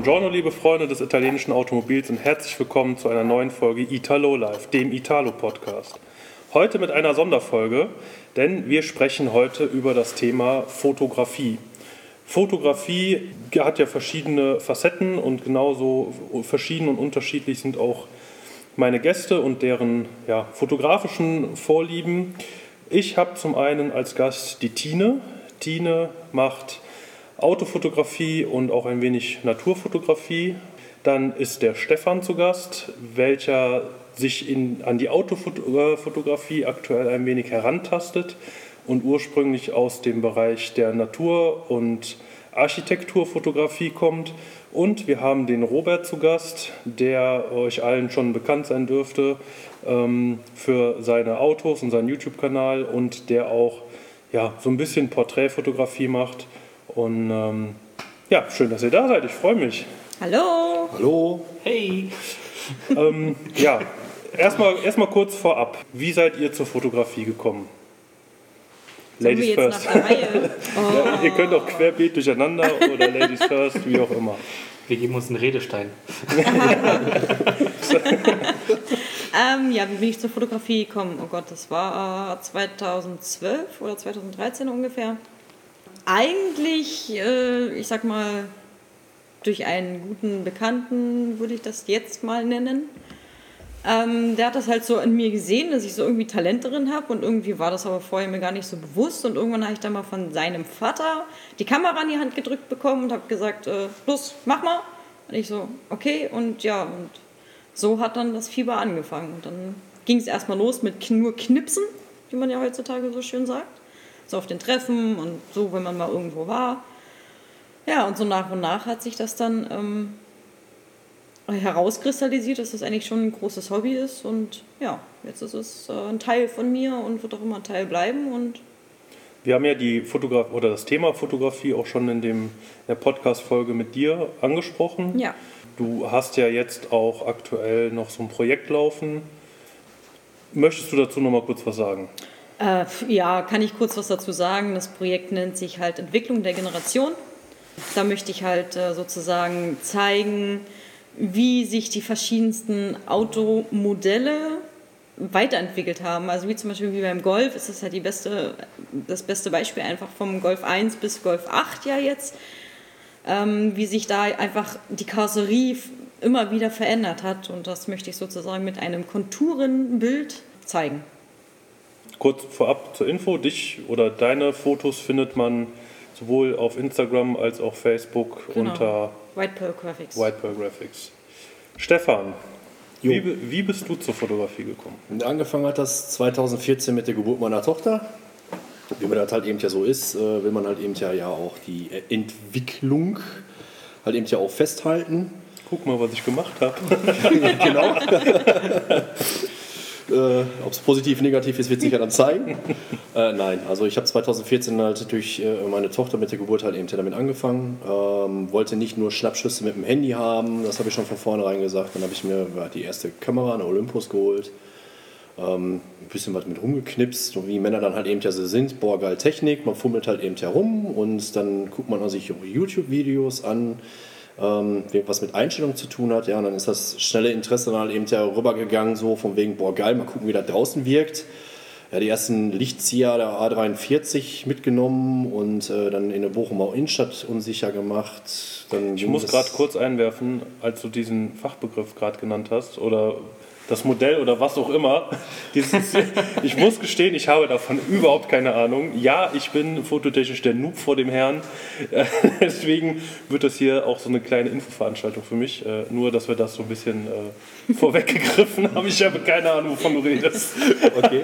Buongiorno, liebe Freunde des italienischen Automobils und herzlich willkommen zu einer neuen Folge Italo Live, dem Italo-Podcast. Heute mit einer Sonderfolge, denn wir sprechen heute über das Thema Fotografie. Fotografie hat ja verschiedene Facetten und genauso verschieden und unterschiedlich sind auch meine Gäste und deren ja, fotografischen Vorlieben. Ich habe zum einen als Gast die Tine. Tine macht Autofotografie und auch ein wenig Naturfotografie. Dann ist der Stefan zu Gast, welcher sich in, an die Autofotografie aktuell ein wenig herantastet und ursprünglich aus dem Bereich der Natur- und Architekturfotografie kommt. Und wir haben den Robert zu Gast, der euch allen schon bekannt sein dürfte ähm, für seine Autos und seinen YouTube-Kanal und der auch ja, so ein bisschen Porträtfotografie macht und ähm, ja, schön, dass ihr da seid. Ich freue mich. Hallo. Hallo. Hey. Ähm, ja, erstmal erst kurz vorab. Wie seid ihr zur Fotografie gekommen? Ladies first. Oh. ja, ihr könnt auch querbeet durcheinander oder Ladies first, wie auch immer. Wir geben uns einen Redestein. ähm, ja, wie bin ich zur Fotografie gekommen? Oh Gott, das war 2012 oder 2013 ungefähr eigentlich, äh, ich sag mal, durch einen guten Bekannten würde ich das jetzt mal nennen. Ähm, der hat das halt so in mir gesehen, dass ich so irgendwie Talent drin habe und irgendwie war das aber vorher mir gar nicht so bewusst und irgendwann habe ich dann mal von seinem Vater die Kamera in die Hand gedrückt bekommen und habe gesagt, äh, los, mach mal. Und ich so, okay und ja und so hat dann das Fieber angefangen und dann ging es erstmal los mit nur Knipsen, wie man ja heutzutage so schön sagt so auf den Treffen und so, wenn man mal irgendwo war. Ja, und so nach und nach hat sich das dann ähm, herauskristallisiert, dass das eigentlich schon ein großes Hobby ist. Und ja, jetzt ist es äh, ein Teil von mir und wird auch immer ein Teil bleiben. Und wir haben ja die Fotograf oder das Thema Fotografie auch schon in, dem, in der Podcast-Folge mit dir angesprochen. Ja. Du hast ja jetzt auch aktuell noch so ein Projekt laufen. Möchtest du dazu noch mal kurz was sagen? Äh, ja, kann ich kurz was dazu sagen. Das Projekt nennt sich halt Entwicklung der Generation. Da möchte ich halt äh, sozusagen zeigen, wie sich die verschiedensten Automodelle weiterentwickelt haben. Also wie zum Beispiel wie beim Golf ist das halt beste, das beste Beispiel einfach vom Golf 1 bis Golf 8 ja jetzt, ähm, wie sich da einfach die Karosserie immer wieder verändert hat. Und das möchte ich sozusagen mit einem Konturenbild zeigen. Kurz vorab zur Info, dich oder deine Fotos findet man sowohl auf Instagram als auch Facebook genau. unter White Pearl Graphics. White Pearl Graphics. Stefan, wie, wie, bist du zur Fotografie gekommen? Angefangen hat das 2014 mit der Geburt meiner Tochter. Wie man das halt eben ja so ist, äh, will man halt eben ja, ja auch die Entwicklung halt eben ja auch festhalten. Guck mal, was ich gemacht habe. genau. Äh, Ob es positiv, negativ ist, wird sich ja dann zeigen. äh, nein, also ich habe 2014 halt durch äh, meine Tochter mit der Geburt halt eben damit angefangen. Ähm, wollte nicht nur Schnappschüsse mit dem Handy haben, das habe ich schon von vornherein gesagt. Dann habe ich mir ja, die erste Kamera, eine Olympus geholt. Ähm, ein bisschen was mit rumgeknipst, so wie Männer dann halt eben ja so sind. Boah, geil Technik, man fummelt halt eben herum und dann guckt man sich YouTube-Videos an ähm, was mit Einstellung zu tun hat. Ja, und dann ist das schnelle Interesse dann halt eben rübergegangen, so von wegen, boah, geil, mal gucken, wie das draußen wirkt. Ja, die ersten Lichtzieher der A43 mitgenommen und äh, dann in der Bochumer Innenstadt unsicher gemacht. Dann ich muss gerade kurz einwerfen, als du diesen Fachbegriff gerade genannt hast, oder das Modell oder was auch immer. Dieses, ich muss gestehen, ich habe davon überhaupt keine Ahnung. Ja, ich bin fototechnisch der Noob vor dem Herrn. Deswegen wird das hier auch so eine kleine Infoveranstaltung für mich. Äh, nur, dass wir das so ein bisschen äh, vorweggegriffen haben. Ich habe keine Ahnung, wovon du redest. Okay.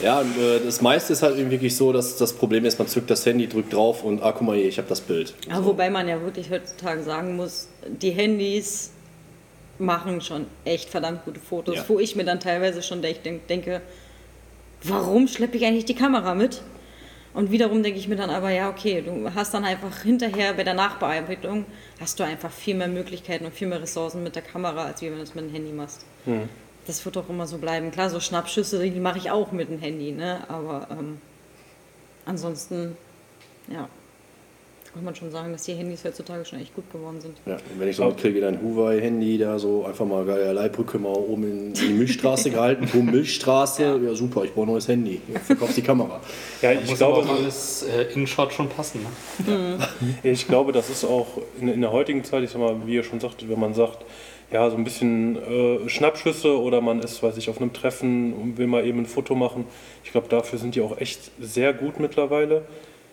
Ja, äh, das meiste ist halt wirklich so, dass das Problem ist, man zückt das Handy, drückt drauf und ah, guck mal hier, ich habe das Bild. Ja, so. Wobei man ja wirklich heutzutage sagen muss, die Handys machen schon echt verdammt gute Fotos, ja. wo ich mir dann teilweise schon denke, warum schleppe ich eigentlich die Kamera mit? Und wiederum denke ich mir dann aber, ja, okay, du hast dann einfach hinterher bei der Nachbearbeitung, hast du einfach viel mehr Möglichkeiten und viel mehr Ressourcen mit der Kamera, als wenn du es mit dem Handy machst. Mhm. Das wird auch immer so bleiben. Klar, so Schnappschüsse, die mache ich auch mit dem Handy, ne? aber ähm, ansonsten, ja, muss man schon sagen, dass die Handys heutzutage schon echt gut geworden sind. Ja, und wenn ich so mitkriege, dein Huawei-Handy da so einfach mal geile Leihbrücke mal oben in die Milchstraße gehalten, boom, Milchstraße, ja. super, ich brauche ein neues Handy, verkaufst die Kamera. Ja, ich muss glaube, aber auch alles äh, InShot schon passen. Ne? Mhm. ich glaube, das ist auch in, in, der heutigen Zeit, ich sag mal, wie ihr schon sagtet, wenn man sagt, ja, so ein bisschen äh, Schnappschüsse oder man ist, weiß ich, auf einem Treffen und will mal eben ein Foto machen. Ich glaube, dafür sind die auch echt sehr gut mittlerweile.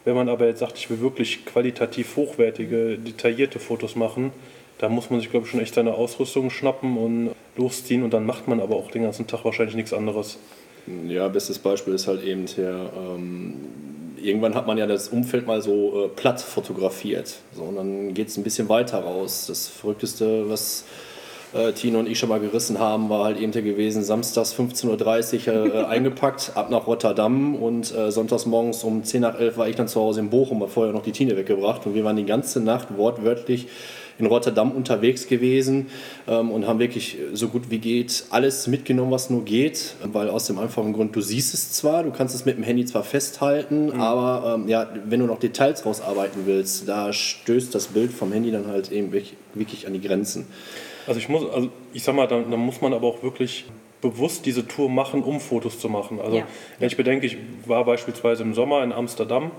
Wenn man aber jetzt sagt, ich will wirklich qualitativ hochwertige, detaillierte Fotos machen, da muss man sich, glaube ich, schon echt seine Ausrüstung schnappen und losziehen und dann macht man aber auch den ganzen Tag wahrscheinlich nichts anderes. Ja, bestes Beispiel ist halt eben der, ähm, irgendwann hat man ja das Umfeld mal so äh, platt fotografiert. So, und dann geht es ein bisschen weiter raus. Das Verrückteste, was äh, Tino und ich schon mal gerissen haben, war halt eben der gewesen, samstags 15.30 Uhr äh, eingepackt, ab nach Rotterdam und äh, sonntags morgens um 10 nach 11 war ich dann zu Hause in Bochum, war vorher noch die Tine weggebracht und wir waren die ganze Nacht wortwörtlich in Rotterdam unterwegs gewesen ähm, und haben wirklich so gut wie geht alles mitgenommen, was nur geht, weil aus dem einfachen Grund, du siehst es zwar, du kannst es mit dem Handy zwar festhalten, mhm. aber ähm, ja, wenn du noch Details rausarbeiten willst, da stößt das Bild vom Handy dann halt eben wirklich an die Grenzen. Also ich muss, also ich sag mal, da, da muss man aber auch wirklich bewusst diese Tour machen, um Fotos zu machen. Also ja. wenn ich bedenke, ich war beispielsweise im Sommer in Amsterdam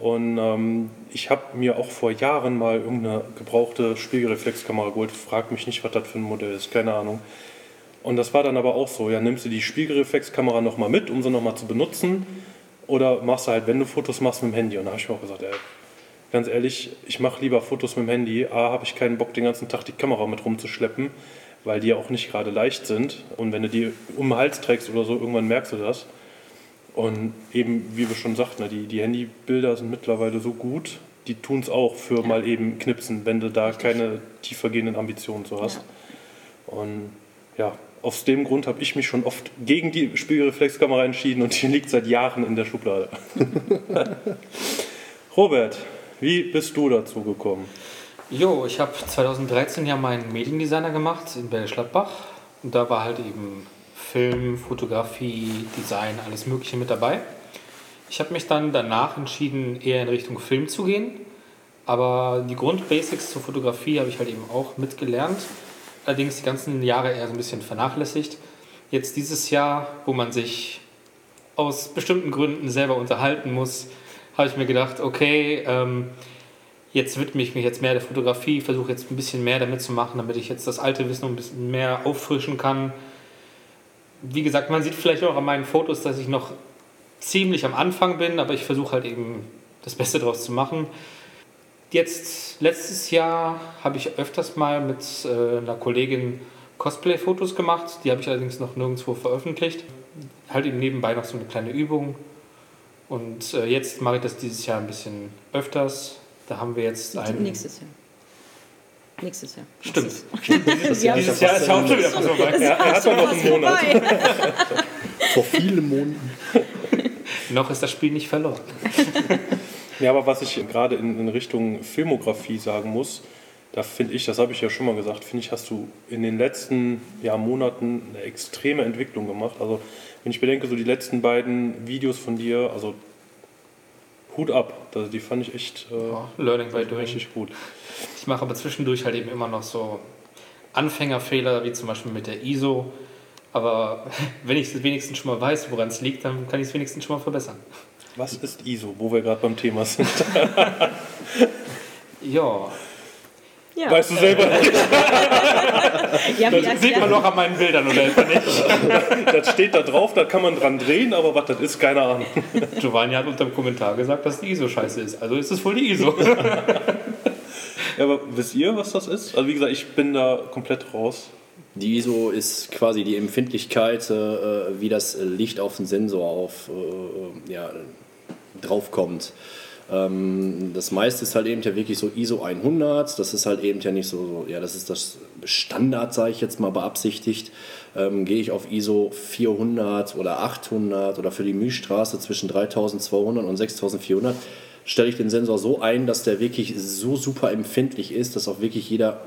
und ähm, ich habe mir auch vor Jahren mal irgendeine gebrauchte Spiegelreflexkamera geholt. Frag mich nicht, was das für ein Modell ist, keine Ahnung. Und das war dann aber auch so, ja, nimmst du die Spiegelreflexkamera nochmal mit, um sie nochmal zu benutzen, oder machst du halt, wenn du Fotos machst, mit dem Handy. Und da habe ich mir auch gesagt, ey, ganz ehrlich, ich mache lieber Fotos mit dem Handy. A, habe ich keinen Bock, den ganzen Tag die Kamera mit rumzuschleppen, weil die ja auch nicht gerade leicht sind. Und wenn du die um den Hals trägst oder so, irgendwann merkst du das. Und eben, wie wir schon sagten, ne, die, die Handybilder sind mittlerweile so gut, die tun es auch für ja. mal eben knipsen, wenn du da keine tiefergehenden Ambitionen so hast. Ja. Und ja, aus dem Grund habe ich mich schon oft gegen die Spiegelreflexkamera entschieden und die liegt seit Jahren in der Schublade. Robert, wie bist du dazu gekommen? Jo, ich habe 2013 ja meinen Mediendesigner gemacht in Bergisch Gladbach. Und da war halt eben Film, Fotografie, Design, alles Mögliche mit dabei. Ich habe mich dann danach entschieden, eher in Richtung Film zu gehen. Aber die Grundbasics zur Fotografie habe ich halt eben auch mitgelernt. Allerdings die ganzen Jahre eher so ein bisschen vernachlässigt. Jetzt dieses Jahr, wo man sich aus bestimmten Gründen selber unterhalten muss, habe ich mir gedacht, okay, ähm, jetzt widme ich mich jetzt mehr der Fotografie, versuche jetzt ein bisschen mehr damit zu machen, damit ich jetzt das alte Wissen ein bisschen mehr auffrischen kann. Wie gesagt, man sieht vielleicht auch an meinen Fotos, dass ich noch ziemlich am Anfang bin, aber ich versuche halt eben das Beste daraus zu machen. Jetzt, letztes Jahr habe ich öfters mal mit äh, einer Kollegin Cosplay-Fotos gemacht. Die habe ich allerdings noch nirgendwo veröffentlicht. Halt eben nebenbei noch so eine kleine Übung. Und äh, jetzt mache ich das dieses Jahr ein bisschen öfters. Da haben wir jetzt ein. Nächstes Jahr. Nächstes Jahr. Stimmt. Dieses, Jahr, dieses Jahr ist ja auch schon wieder vorbei. Er, er hat doch noch einen Monat. Vor vielen Monaten. noch ist das Spiel nicht verloren. ja, aber was ich gerade in, in Richtung Filmografie sagen muss, da finde ich, das habe ich ja schon mal gesagt, finde ich, hast du in den letzten ja, Monaten eine extreme Entwicklung gemacht. Also wenn ich bedenke, so die letzten beiden Videos von dir, also Hut ab, also die fand ich echt äh, ja, Learning by doing. richtig gut. Ich mache aber zwischendurch halt eben immer noch so Anfängerfehler, wie zum Beispiel mit der ISO. Aber wenn ich es wenigstens schon mal weiß, woran es liegt, dann kann ich es wenigstens schon mal verbessern. Was ist ISO, wo wir gerade beim Thema sind? ja, ja. Weißt du selber nicht. ja, das sieht man noch an meinen Bildern, oder etwa nicht? das steht da drauf, da kann man dran drehen, aber was das ist, keine Ahnung. Giovanni hat unter dem Kommentar gesagt, dass die ISO scheiße ist. Also ist es wohl die ISO. ja, aber wisst ihr, was das ist? Also wie gesagt, ich bin da komplett raus. Die ISO ist quasi die Empfindlichkeit, äh, wie das Licht auf den Sensor auf, äh, ja, draufkommt. Ähm, das meiste ist halt eben ja wirklich so ISO 100. Das ist halt eben ja nicht so, ja, das ist das Standard, sage ich jetzt mal beabsichtigt. Ähm, gehe ich auf ISO 400 oder 800 oder für die Mühlstraße zwischen 3200 und 6400, stelle ich den Sensor so ein, dass der wirklich so super empfindlich ist, dass auch wirklich jeder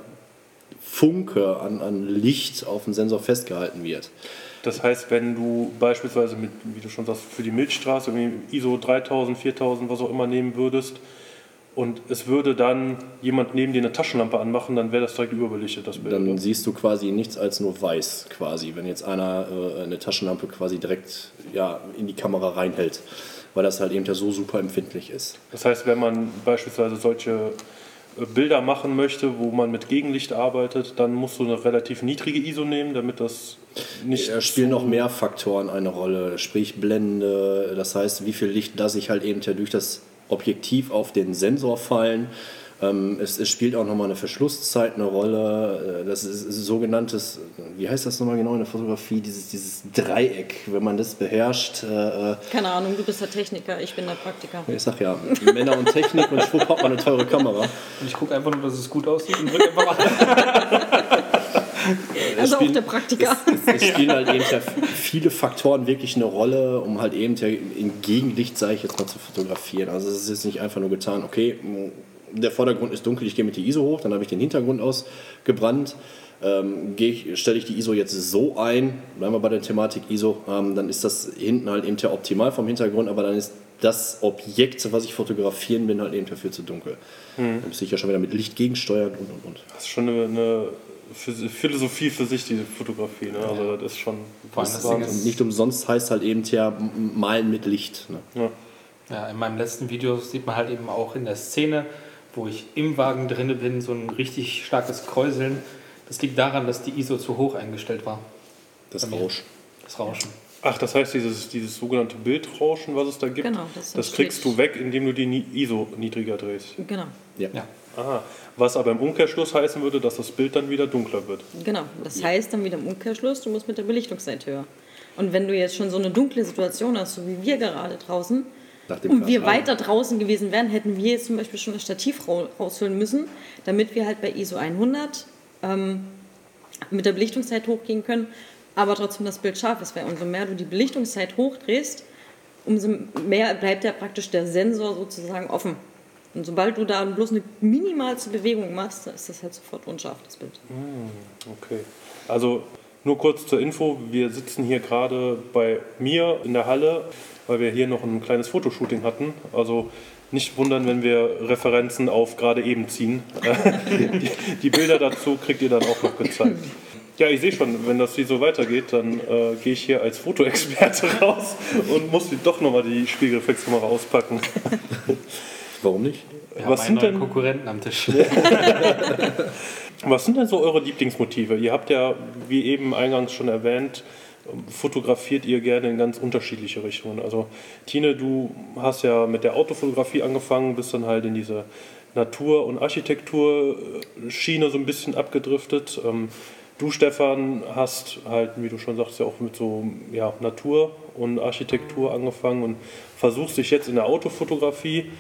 Funke an, an Licht auf dem Sensor festgehalten wird. Das heißt, wenn du beispielsweise mit, wie du schon sagst, für die Milchstraße ISO 3000, 4000, was auch immer nehmen würdest und es würde dann jemand neben dir eine Taschenlampe anmachen, dann wäre das direkt überbelichtet, das Bild. Dann oder? siehst du quasi nichts als nur weiß quasi, wenn jetzt einer äh, eine Taschenlampe quasi direkt ja, in die Kamera reinhält, weil das halt eben ja so super empfindlich ist. Das heißt, wenn man beispielsweise solche Bilder machen möchte, wo man mit Gegenlicht arbeitet, dann musst du eine relativ niedrige ISO nehmen, damit das nicht. Da spielen noch mehr Faktoren eine Rolle, sprich Blende, das heißt, wie viel Licht lasse ich halt eben durch das Objektiv auf den Sensor fallen. Ähm, es, es spielt auch nochmal eine Verschlusszeit eine Rolle. Äh, Das ist sogenanntes, wie heißt das nochmal genau in der Fotografie, dieses, dieses Dreieck, wenn man das beherrscht. Äh, äh, Keine Ahnung, du bist der Techniker, ich bin der Praktiker. ich sag ja, Männer und Technik und schwupp hat man eine teure Kamera. Und ich gucke einfach nur, dass es gut aussieht und drücke einfach an. Also auch spielen- der Praktiker. Es spielen halt eben viele Faktoren wirklich eine Rolle, um halt eben in Gegenlicht, sage ich jetzt mal, zu fotografieren. Also es ist jetzt nicht einfach nur getan, okay, der Vordergrund ist dunkel, ich gehe mit der ISO hoch, dann habe ich den Hintergrund ausgebrannt. Ähm, stelle ich die ISO jetzt so ein, bleiben wir bei der Thematik ISO, ähm, dann ist das hinten halt eben ja optimal vom Hintergrund, aber dann ist das Objekt, was ich fotografieren bin, halt eben dafür zu dunkel. Dann müsste ich ja schon wieder mit Licht gegensteuern und und und. Das ist schon eine, eine Philosophie für sich, diese Fotografie. Ne? Also das ist schon. Das ist- nicht umsonst heißt halt eben ja malen mit Licht. Ne? ja. Ja, in meinem letzten Video sieht man halt eben auch in der Szene, wo ich im Wagen drinne bin, so ein richtig starkes Kräuseln. Das liegt daran, dass die ISO zu hoch eingestellt war. Das Bei mir. Rausch. Das Rauschen. Ach, das heißt, dieses, dieses sogenannte Bildrauschen, was es da gibt, Genau, das das, kriegst du weg, indem du die ISO niedriger drehst. Genau, Ja. Ja. Aha. Was aber im Umkehrschluss heißen würde, dass das Bild dann wieder dunkler wird. genau. Das heißt dann wieder im Umkehrschluss, du musst mit der Belichtungszeit höher. Und wenn du jetzt schon so eine dunkle Situation hast, so wie wir gerade draußen, und wir weiter draußen gewesen wären, hätten wir jetzt zum Beispiel schon das Stativ ra- rausholen müssen, damit wir halt bei ISO 100 ähm, mit der Belichtungszeit hochgehen können, aber trotzdem das Bild scharf ist. Weil umso mehr du die Belichtungszeit hochdrehst, umso mehr bleibt ja praktisch der Sensor sozusagen offen. Und sobald du da bloß eine minimalste Bewegung machst, ist das halt sofort unscharf, das Bild. Okay. Also nur kurz zur Info, wir sitzen hier gerade bei mir in der Halle, weil wir hier noch ein kleines Fotoshooting hatten. Also nicht wundern, wenn wir Referenzen auf gerade eben ziehen. die, die Bilder dazu kriegt ihr dann auch noch gezeigt. Ja, ich sehe schon, wenn das hier so weitergeht, dann äh, gehe ich hier als Fotoexperte raus und muss doch nochmal die Spiegelreflexkamera auspacken. Warum nicht? Wir Was haben sind denn- Konkurrenten am Tisch. Was sind denn so eure Lieblingsmotive? Ihr habt ja, wie eben eingangs schon erwähnt, fotografiert ihr gerne in ganz unterschiedliche Richtungen. Also Tine, du hast ja mit der Autofotografie angefangen, bist dann halt in diese Natur- und Architektur-Schiene so ein bisschen abgedriftet. Ähm, Du, Stefan, hast halt, wie du schon sagst, ja auch mit so ja, Natur und Architektur angefangen und versuchst dich jetzt in der Autofotografie.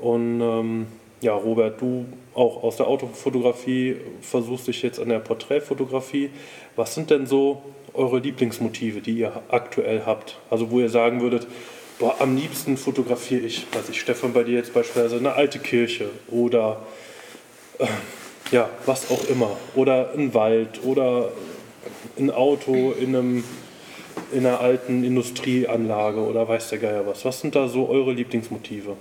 Und ähm, ja, Robert, du auch aus der Autofotografie versuchst dich jetzt an der Porträtfotografie. Was sind denn so eure Lieblingsmotive, die ihr aktuell habt? Also wo ihr sagen würdet, boah, am liebsten fotografiere ich, weiß ich, Stefan, bei dir jetzt beispielsweise eine alte Kirche oder äh, ja, was auch immer. Oder ein Wald oder ein Auto in, einem, in einer alten Industrieanlage oder weiß der Geier was. Was sind da so eure Lieblingsmotive?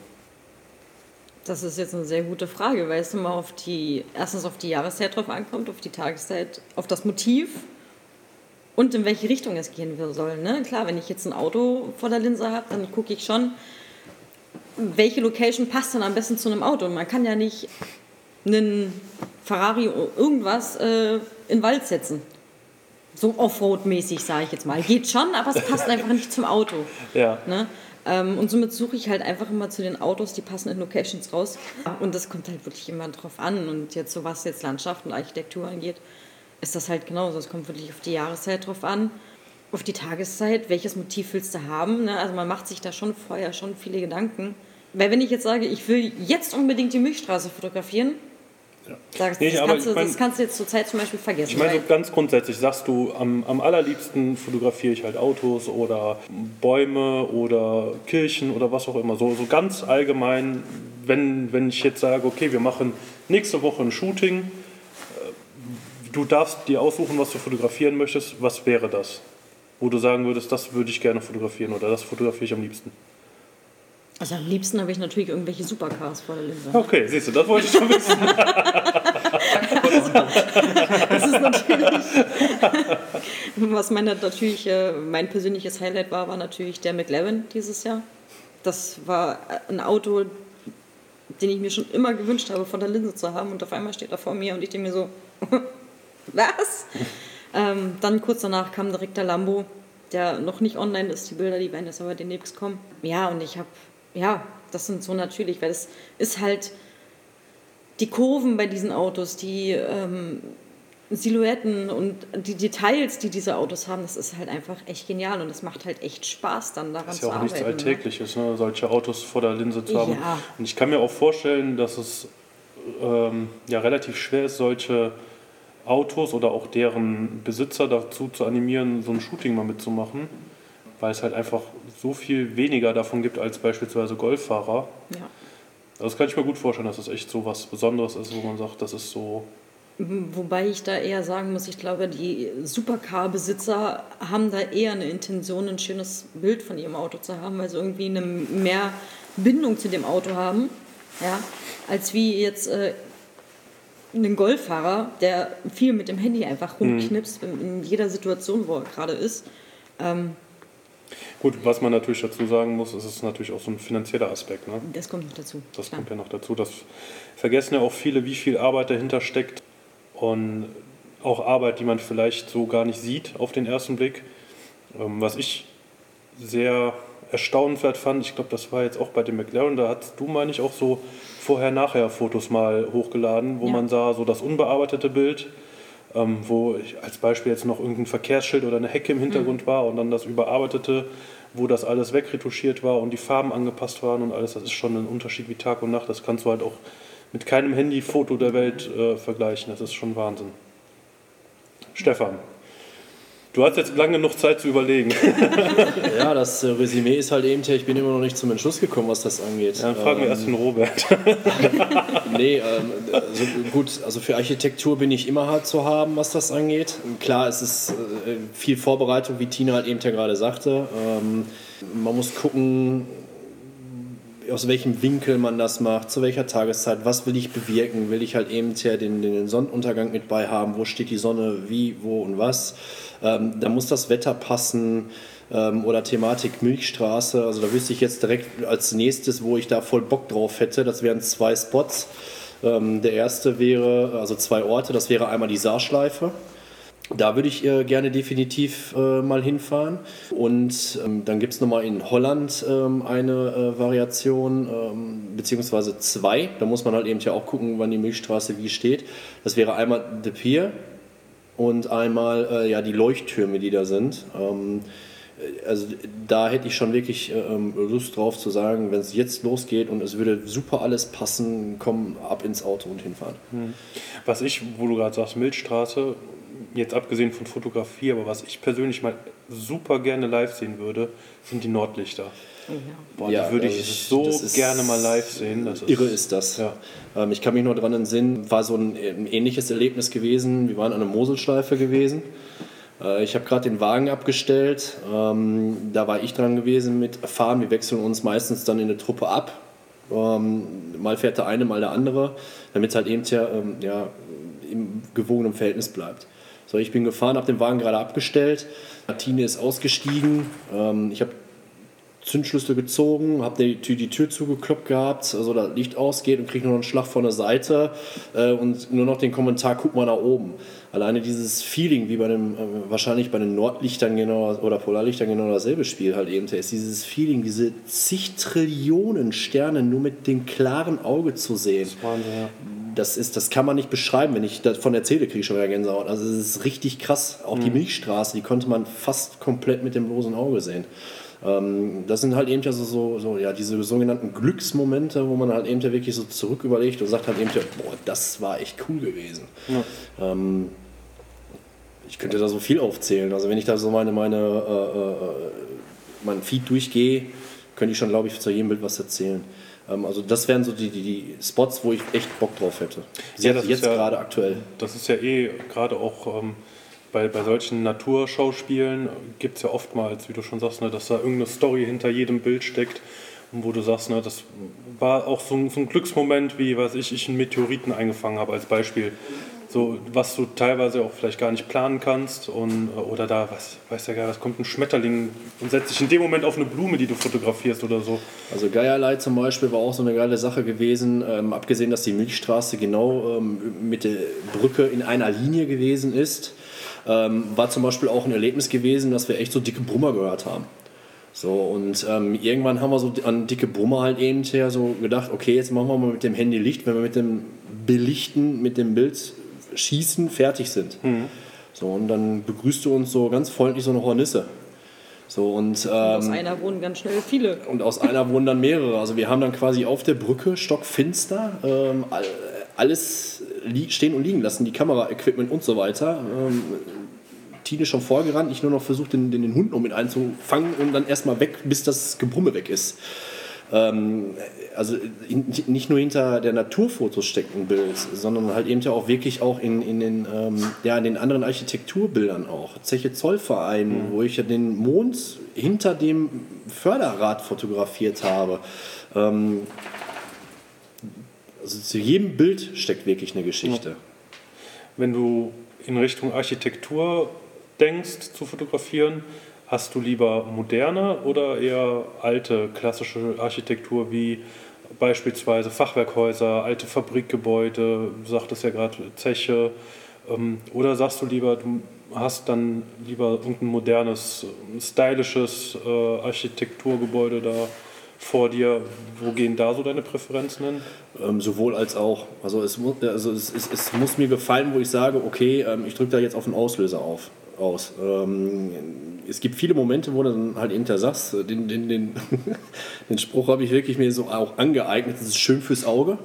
Das ist jetzt eine sehr gute Frage, weil es immer auf die, erstens auf die Jahreszeit drauf ankommt, auf die Tageszeit, auf das Motiv und in welche Richtung es gehen soll. Ne? Klar, wenn ich jetzt ein Auto vor der Linse habe, dann gucke ich schon, welche Location passt dann am besten zu einem Auto. Und man kann ja nicht einen Ferrari oder irgendwas äh, in den Wald setzen. So Offroad-mäßig, sage ich jetzt mal. Geht schon, aber es passt einfach nicht zum Auto. Ja. Ne? Ähm, und somit suche ich halt einfach immer zu den Autos die passenden Locations raus. Und das kommt halt wirklich immer drauf an. Und jetzt so was jetzt Landschaft und Architektur angeht, ist das halt genauso. Es kommt wirklich auf die Jahreszeit drauf an, auf die Tageszeit, welches Motiv willst du haben. Ne? Also man macht sich da schon vorher schon viele Gedanken. Weil wenn ich jetzt sage, ich will jetzt unbedingt die Milchstraße fotografieren, sagst, Nee, das, kannst du, ich mein- das kannst du jetzt zur Zeit zum Beispiel vergessen. Ich meine, so ganz grundsätzlich sagst du, am, am allerliebsten fotografiere ich halt Autos oder Bäume oder Kirchen oder was auch immer. So, so ganz allgemein, wenn, wenn ich jetzt sage, okay, wir machen nächste Woche ein Shooting, du darfst dir aussuchen, was du fotografieren möchtest, was wäre das? Wo du sagen würdest, das würde ich gerne fotografieren oder das fotografiere ich am liebsten. Also am liebsten habe ich natürlich irgendwelche Supercars vor der Linse. Okay, siehst du, das wollte ich schon wissen. Das ist natürlich. Was meine, natürlich äh, mein persönliches Highlight war, war natürlich der McLaren dieses Jahr. Das war ein Auto, den ich mir schon immer gewünscht habe, von der Linse zu haben. Und auf einmal steht er vor mir und ich denke mir so, was? ähm, dann kurz danach kam direkt der Lambo, der noch nicht online ist. Die Bilder, die werden jetzt aber demnächst kommen. Ja, und ich habe, ja, das sind so natürlich, weil es ist halt die Kurven bei diesen Autos, die ähm, Silhouetten und die Details, die diese Autos haben, das ist halt einfach echt genial und es macht halt echt Spaß, dann daran Das ist zu ja auch arbeiten. nichts ne? Alltägliches, ne? solche Autos vor der Linse zu haben. Ja. Und ich kann mir auch vorstellen, dass es ähm, ja relativ schwer ist, solche Autos oder auch deren Besitzer dazu zu animieren, so ein Shooting mal mitzumachen, weil es halt einfach so viel weniger davon gibt als beispielsweise Golffahrer. Ja. Also das kann ich mir gut vorstellen, dass es echt so was Besonderes ist, wo man sagt, das ist so. Wobei ich da eher sagen muss, ich glaube, die Supercar-Besitzer haben da eher eine Intention, ein schönes Bild von ihrem Auto zu haben, weil sie irgendwie eine mehr Bindung zu dem Auto haben, ja, als wie jetzt äh, ein Golffahrer, der viel mit dem Handy einfach rumknipst in, in jeder Situation, wo er gerade ist. Gut, was man natürlich dazu sagen muss, ist es natürlich auch so ein finanzieller Aspekt. Ne? Das kommt noch dazu. Das Klar. kommt ja noch dazu. Das vergessen ja auch viele, wie viel Arbeit dahinter steckt und auch Arbeit, die man vielleicht so gar nicht sieht auf den ersten Blick. Ähm, was ich sehr erstaunenswert fand, ich glaube, das war jetzt auch bei dem McLaren, da hast du, meine ich, auch so Vorher-Nachher-Fotos mal hochgeladen, wo Ja. man sah, so das unbearbeitete Bild, ähm, wo ich als Beispiel jetzt noch irgendein Verkehrsschild oder eine Hecke im Hintergrund war und dann das überarbeitete, wo das alles wegretuschiert war und die Farben angepasst waren und alles. Das ist schon ein Unterschied wie Tag und Nacht. Das kannst du halt auch mit keinem Handyfoto der Welt äh, vergleichen. Das ist schon Wahnsinn. Stefan, du hast jetzt lange genug Zeit zu überlegen. Ja, das äh, Resümee ist halt eben, ich bin immer noch nicht zum Entschluss gekommen, was das angeht. Ja, dann fragen wir Ähm, erst den Robert. Nee, ähm, also gut, also für Architektur bin ich immer hart zu haben, was das angeht. Klar, es ist äh, viel Vorbereitung, wie Tina halt eben ja gerade sagte. Ähm, man muss gucken, aus welchem Winkel man das macht, zu welcher Tageszeit, was will ich bewirken, will ich halt eben ja den, den Sonnenuntergang mit bei haben, wo steht die Sonne, wie, wo und was. Ähm, da muss das Wetter passen ähm, oder Thematik Milchstraße. Also da wüsste ich jetzt direkt als nächstes, wo ich da voll Bock drauf hätte. Das wären zwei Spots. Ähm, der erste wäre, also zwei Orte, das wäre einmal die Saarschleife. Da würde ich äh, gerne definitiv äh, mal hinfahren. Und ähm, dann gibt es nochmal in Holland ähm, eine äh, Variation, ähm, beziehungsweise zwei. Da muss man halt eben ja auch gucken, wann die Milchstraße wie steht. Das wäre einmal The Pier und einmal äh, ja, die Leuchttürme, die da sind. Ähm, äh, also da hätte ich schon wirklich äh, ähm, Lust drauf zu sagen, wenn es jetzt losgeht und es würde super alles passen, komm ab ins Auto und hinfahren. Was ich, wo du gerade sagst, Milchstraße, jetzt abgesehen von Fotografie, aber was ich persönlich mal super gerne live sehen würde, sind die Nordlichter. Ja. Boah, Ja, die würde ich ich- so gerne mal live sehen. Das ist, Irre ist das. Ja. Ähm, ich kann mich nur daran entsinnen, war so ein, ein ähnliches Erlebnis gewesen. Wir waren an einer Moselschleife gewesen. Äh, ich habe gerade den Wagen abgestellt. Ähm, da war ich dran gewesen mit Fahren. Wir wechseln uns meistens dann in der Truppe ab. Ähm, mal fährt der eine, mal der andere, damit es halt eben ja, ähm, ja, im gewogenen Verhältnis bleibt. So, ich bin gefahren, habe den Wagen gerade abgestellt. Tine ist ausgestiegen. Ähm, ich habe Zündschlüssel gezogen, habe die, Tür- die Tür zugekloppt gehabt, also das Licht ausgeht und kriege nur noch einen Schlag von der Seite äh, und nur noch den Kommentar, guck mal nach oben. Alleine dieses Feeling, wie bei dem, äh, wahrscheinlich bei den Nordlichtern genau oder Polarlichtern genau dasselbe Spiel halt eben, ist dieses Feeling, diese zig Trillionen Sterne nur mit dem klaren Auge zu sehen Wahnsinn, ja. das ist, das kann man nicht beschreiben. Wenn ich davon erzähle, kriege ich schon wieder Gänsehaut. Also es ist richtig krass. Auch die Milchstraße, die konnte man fast komplett mit dem bloßen Auge sehen. Ähm, das sind halt eben ja so, so, so ja, diese sogenannten Glücksmomente, wo man halt eben ja wirklich so zurück überlegt und sagt halt eben ja, boah, das war echt cool gewesen. Ähm, ich könnte da so viel aufzählen. Also wenn ich da so meine, meine, äh, äh, mein Feed durchgehe, könnte ich schon, glaube ich, zu jedem Bild was erzählen. Ähm, also das wären so die, die, die Spots, wo ich echt Bock drauf hätte. Ja, Jetzt, das jetzt ja- gerade aktuell. Das ist ja eh gerade auch ähm, bei, bei solchen Naturschauspielen gibt es ja oftmals, wie du schon sagst, ne, dass da irgendeine Story hinter jedem Bild steckt wo du sagst, ne, das war auch so ein, so ein Glücksmoment, wie weiß ich, ich einen Meteoriten eingefangen habe als Beispiel. So, was du teilweise auch vielleicht gar nicht planen kannst und, oder da, was, weiß ja gar was kommt ein Schmetterling und setzt sich in dem Moment auf eine Blume, die du fotografierst oder so. Also Geierlei zum Beispiel war auch so eine geile Sache gewesen, ähm, abgesehen, dass die Milchstraße genau ähm, mit der Brücke in einer Linie gewesen ist, ähm, war zum Beispiel auch ein Erlebnis gewesen, dass wir echt so dicke Brummer gehört haben. So, und ähm, irgendwann haben wir so an dicke Brummer halt eben her so gedacht, okay, jetzt machen wir mal mit dem Handy Licht, wenn wir mit dem Belichten, mit dem Bild schießen, fertig sind. Mhm. So, und dann begrüßt du uns so ganz freundlich so eine Hornisse. So, und, ähm, aus einer wohnen ganz schnell viele. Und aus einer wohnen dann mehrere. Also wir haben dann quasi auf der Brücke stockfinster ähm, alles stehen und liegen lassen, die Kameraequipment und so weiter. Ähm, Tine schon vorgerannt, ich nur noch versucht, den, den, den Hund noch mit einzufangen und dann erstmal weg, bis das Gebrumme weg ist. Ähm, also in, nicht nur hinter der Naturfotos steckt ein Bild, sondern halt eben ja auch wirklich auch in, in, den, ähm, ja, in den anderen Architekturbildern auch. Zeche Zollverein, mhm. wo ich ja den Mond hinter dem Förderrad fotografiert habe. Ähm, also zu jedem Bild steckt wirklich eine Geschichte. Wenn du in Richtung Architektur denkst zu fotografieren, hast du lieber moderne oder eher alte klassische Architektur wie beispielsweise Fachwerkhäuser, alte Fabrikgebäude, du sagtest ja gerade Zeche, ähm, oder sagst du lieber, du hast dann lieber irgendein modernes, stylisches äh, Architekturgebäude da vor dir. Wo gehen da so deine Präferenzen hin? Ähm, sowohl als auch. Also, es, also es, es, es, muss mir gefallen, wo ich sage, okay, ähm, ich drücke da jetzt auf den Auslöser auf aus. Ähm, es gibt viele Momente, wo du dann halt hinter sagst, äh, den, den, den, den Spruch habe ich wirklich mir so auch angeeignet, das ist schön fürs Auge,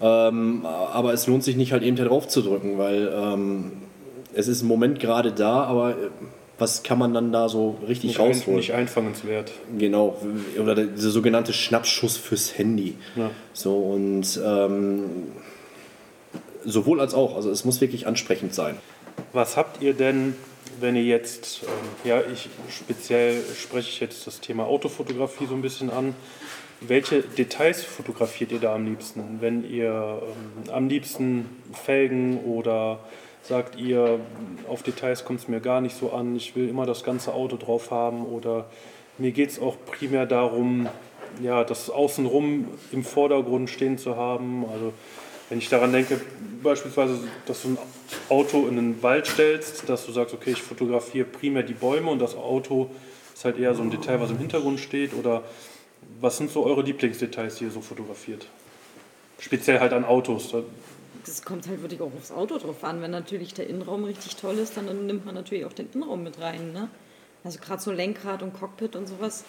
ähm, aber es lohnt sich nicht halt eben drauf zu drücken, weil ähm, es ist im Moment gerade da, aber äh, was kann man dann da so richtig nicht rausholen? Ein, nicht einfangenswert. Genau, oder dieser sogenannte Schnappschuss fürs Handy. Ja. So und ähm, sowohl als auch, also es muss wirklich ansprechend sein. Was habt ihr denn wenn ihr jetzt, ähm, ja, ich speziell spreche ich jetzt das Thema Autofotografie so ein bisschen an. Welche Details fotografiert ihr da am liebsten? Wenn ihr ähm, am liebsten Felgen oder sagt ihr, auf Details kommt es mir gar nicht so an, ich will immer das ganze Auto drauf haben oder mir geht es auch primär darum, ja, das außenrum im Vordergrund stehen zu haben. Also wenn ich daran denke, beispielsweise, dass du ein Auto in den Wald stellst, dass du sagst, okay, ich fotografiere primär die Bäume und das Auto ist halt eher so ein Detail, was im Hintergrund steht oder was sind so eure Lieblingsdetails, die ihr so fotografiert? Speziell halt an Autos. Das kommt halt wirklich auch aufs Auto drauf an. Wenn natürlich der Innenraum richtig toll ist, dann nimmt man natürlich auch den Innenraum mit rein. Ne? Also gerade so Lenkrad und Cockpit und sowas,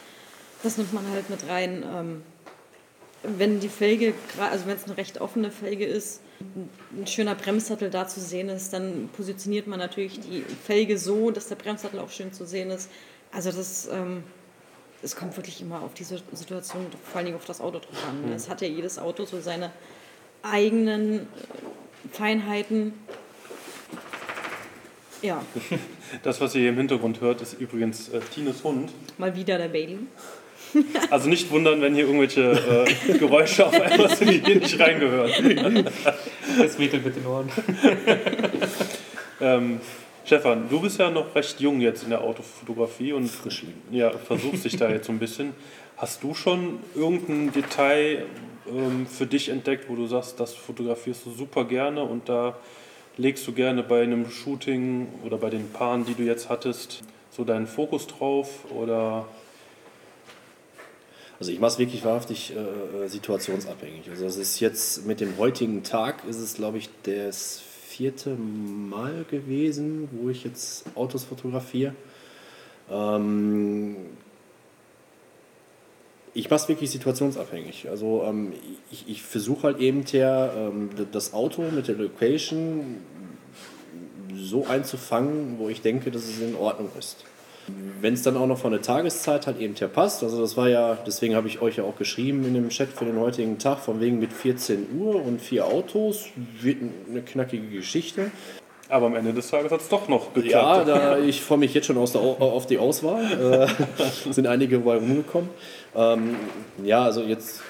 das nimmt man halt mit rein. Ähm, wenn die Felge, also wenn es eine recht offene Felge ist, ein schöner Bremssattel da zu sehen ist, dann positioniert man natürlich die Felge so, dass der Bremssattel auch schön zu sehen ist. Also das, ähm, es kommt wirklich immer auf diese Situation, vor allen Dingen auf das Auto drauf an. Mhm. Es hat ja jedes Auto so seine eigenen äh, Feinheiten. Ja. Das, was ihr hier im Hintergrund hört, ist übrigens äh, Tines Hund. Mal wieder der Bailey. Also nicht wundern, wenn hier irgendwelche äh, Geräusche auf einmal sind, die hier nicht reingehören. Das wedelt mit den Ohren. Ähm, Stefan, du bist ja noch recht jung jetzt in der Autofotografie und ja, versuchst dich da jetzt so ein bisschen. Hast du schon irgendein Detail ähm, für dich entdeckt, wo du sagst, das fotografierst du super gerne und da legst du gerne bei einem Shooting oder bei den Paaren, die du jetzt hattest, so deinen Fokus drauf? Oder also ich mache es wirklich wahrhaftig äh, situationsabhängig. Also es ist jetzt mit dem heutigen Tag ist es, glaube ich, das vierte Mal gewesen, wo ich jetzt Autos fotografiere. Ähm, ich mache es wirklich situationsabhängig. Also ähm, ich, ich versuche halt eben der, ähm, das Auto mit der Location so einzufangen, wo ich denke, dass es in Ordnung ist. Wenn es dann auch noch von der Tageszeit halt eben her passt, also das war ja, deswegen habe ich euch ja auch geschrieben in dem Chat für den heutigen Tag, von wegen mit 14 Uhr und vier Autos, wird eine knackige Geschichte. Aber am Ende des Tages hat es doch noch geklappt. Ja, da, ich freue mich jetzt schon aus der, auf die Auswahl. Äh, sind einige bei rumgekommen. Ähm, ja, also jetzt.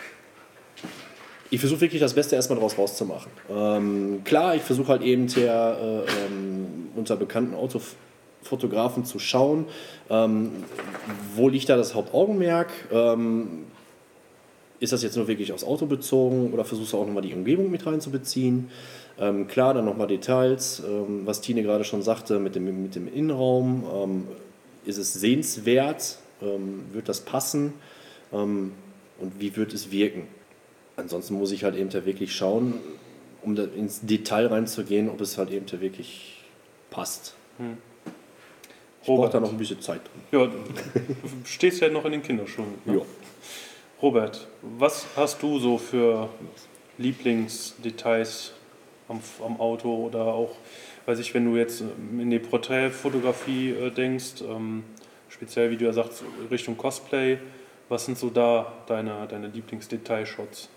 Ich versuche wirklich das Beste erstmal daraus rauszumachen. Ähm, klar, ich versuche halt eben der, äh, ähm, unter bekannten Autofotografen zu schauen, ähm, wo liegt da das Hauptaugenmerk. Ähm, ist das jetzt nur wirklich aufs Auto bezogen oder versuchst du auch nochmal die Umgebung mit reinzubeziehen? Ähm, klar, dann nochmal Details, ähm, was Tine gerade schon sagte mit dem, mit dem Innenraum. Ähm, ist es sehenswert? Ähm, wird das passen? Ähm, und wie wird es wirken? Ansonsten muss ich halt eben da wirklich schauen, um da ins Detail reinzugehen, ob es halt eben da wirklich passt. Hm. Ich brauche da noch ein bisschen Zeit drin. Ja, du stehst ja noch in den Kinderschuhen. Ne? Ja. Robert, was hast du so für Lieblingsdetails am, am Auto oder auch, weiß ich, wenn du jetzt in die Porträtfotografie äh, denkst, ähm, speziell wie du ja sagst, Richtung Cosplay, was sind so da deine, deine Lieblingsdetailshots?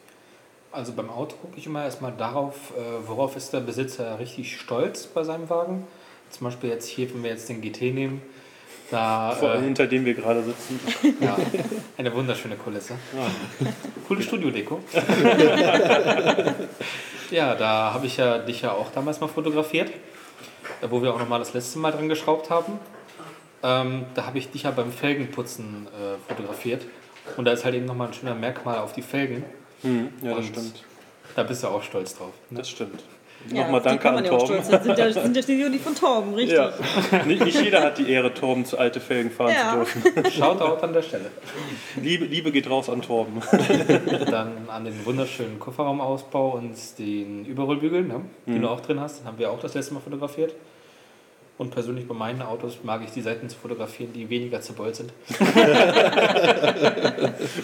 Also beim Auto gucke ich immer erstmal darauf, äh, worauf ist der Besitzer richtig stolz bei seinem Wagen. Zum Beispiel jetzt hier, wenn wir jetzt den GT nehmen, da, Vor allem äh, hinter dem wir gerade sitzen. Ja, eine wunderschöne Kulisse. Ja. Coole Studiodeko. ja, da habe ich ja dich ja auch damals mal fotografiert, wo wir auch nochmal das letzte Mal dran geschraubt haben. Ähm, da habe ich dich ja beim Felgenputzen äh, fotografiert. Und da ist halt eben nochmal ein schöner Merkmal auf die Felgen. Hm, ja, das stimmt. Da bist du auch stolz drauf. Ne? Das stimmt. Ja, Nochmal danke an Torben. Ja sind, ja, sind ja schließlich die von Torben, richtig. Ja. Nicht, nicht, jeder hat die Ehre, Torben zu alte Felgen fahren ja. zu dürfen. Shoutout an der Stelle. Liebe, Liebe geht raus an Torben. Dann an den wunderschönen Kofferraumausbau und den Überrollbügel, ne, den mhm. du auch drin hast. Den haben wir auch das letzte Mal fotografiert. Und persönlich bei meinen Autos mag ich die Seiten zu fotografieren, die weniger zerbeult sind.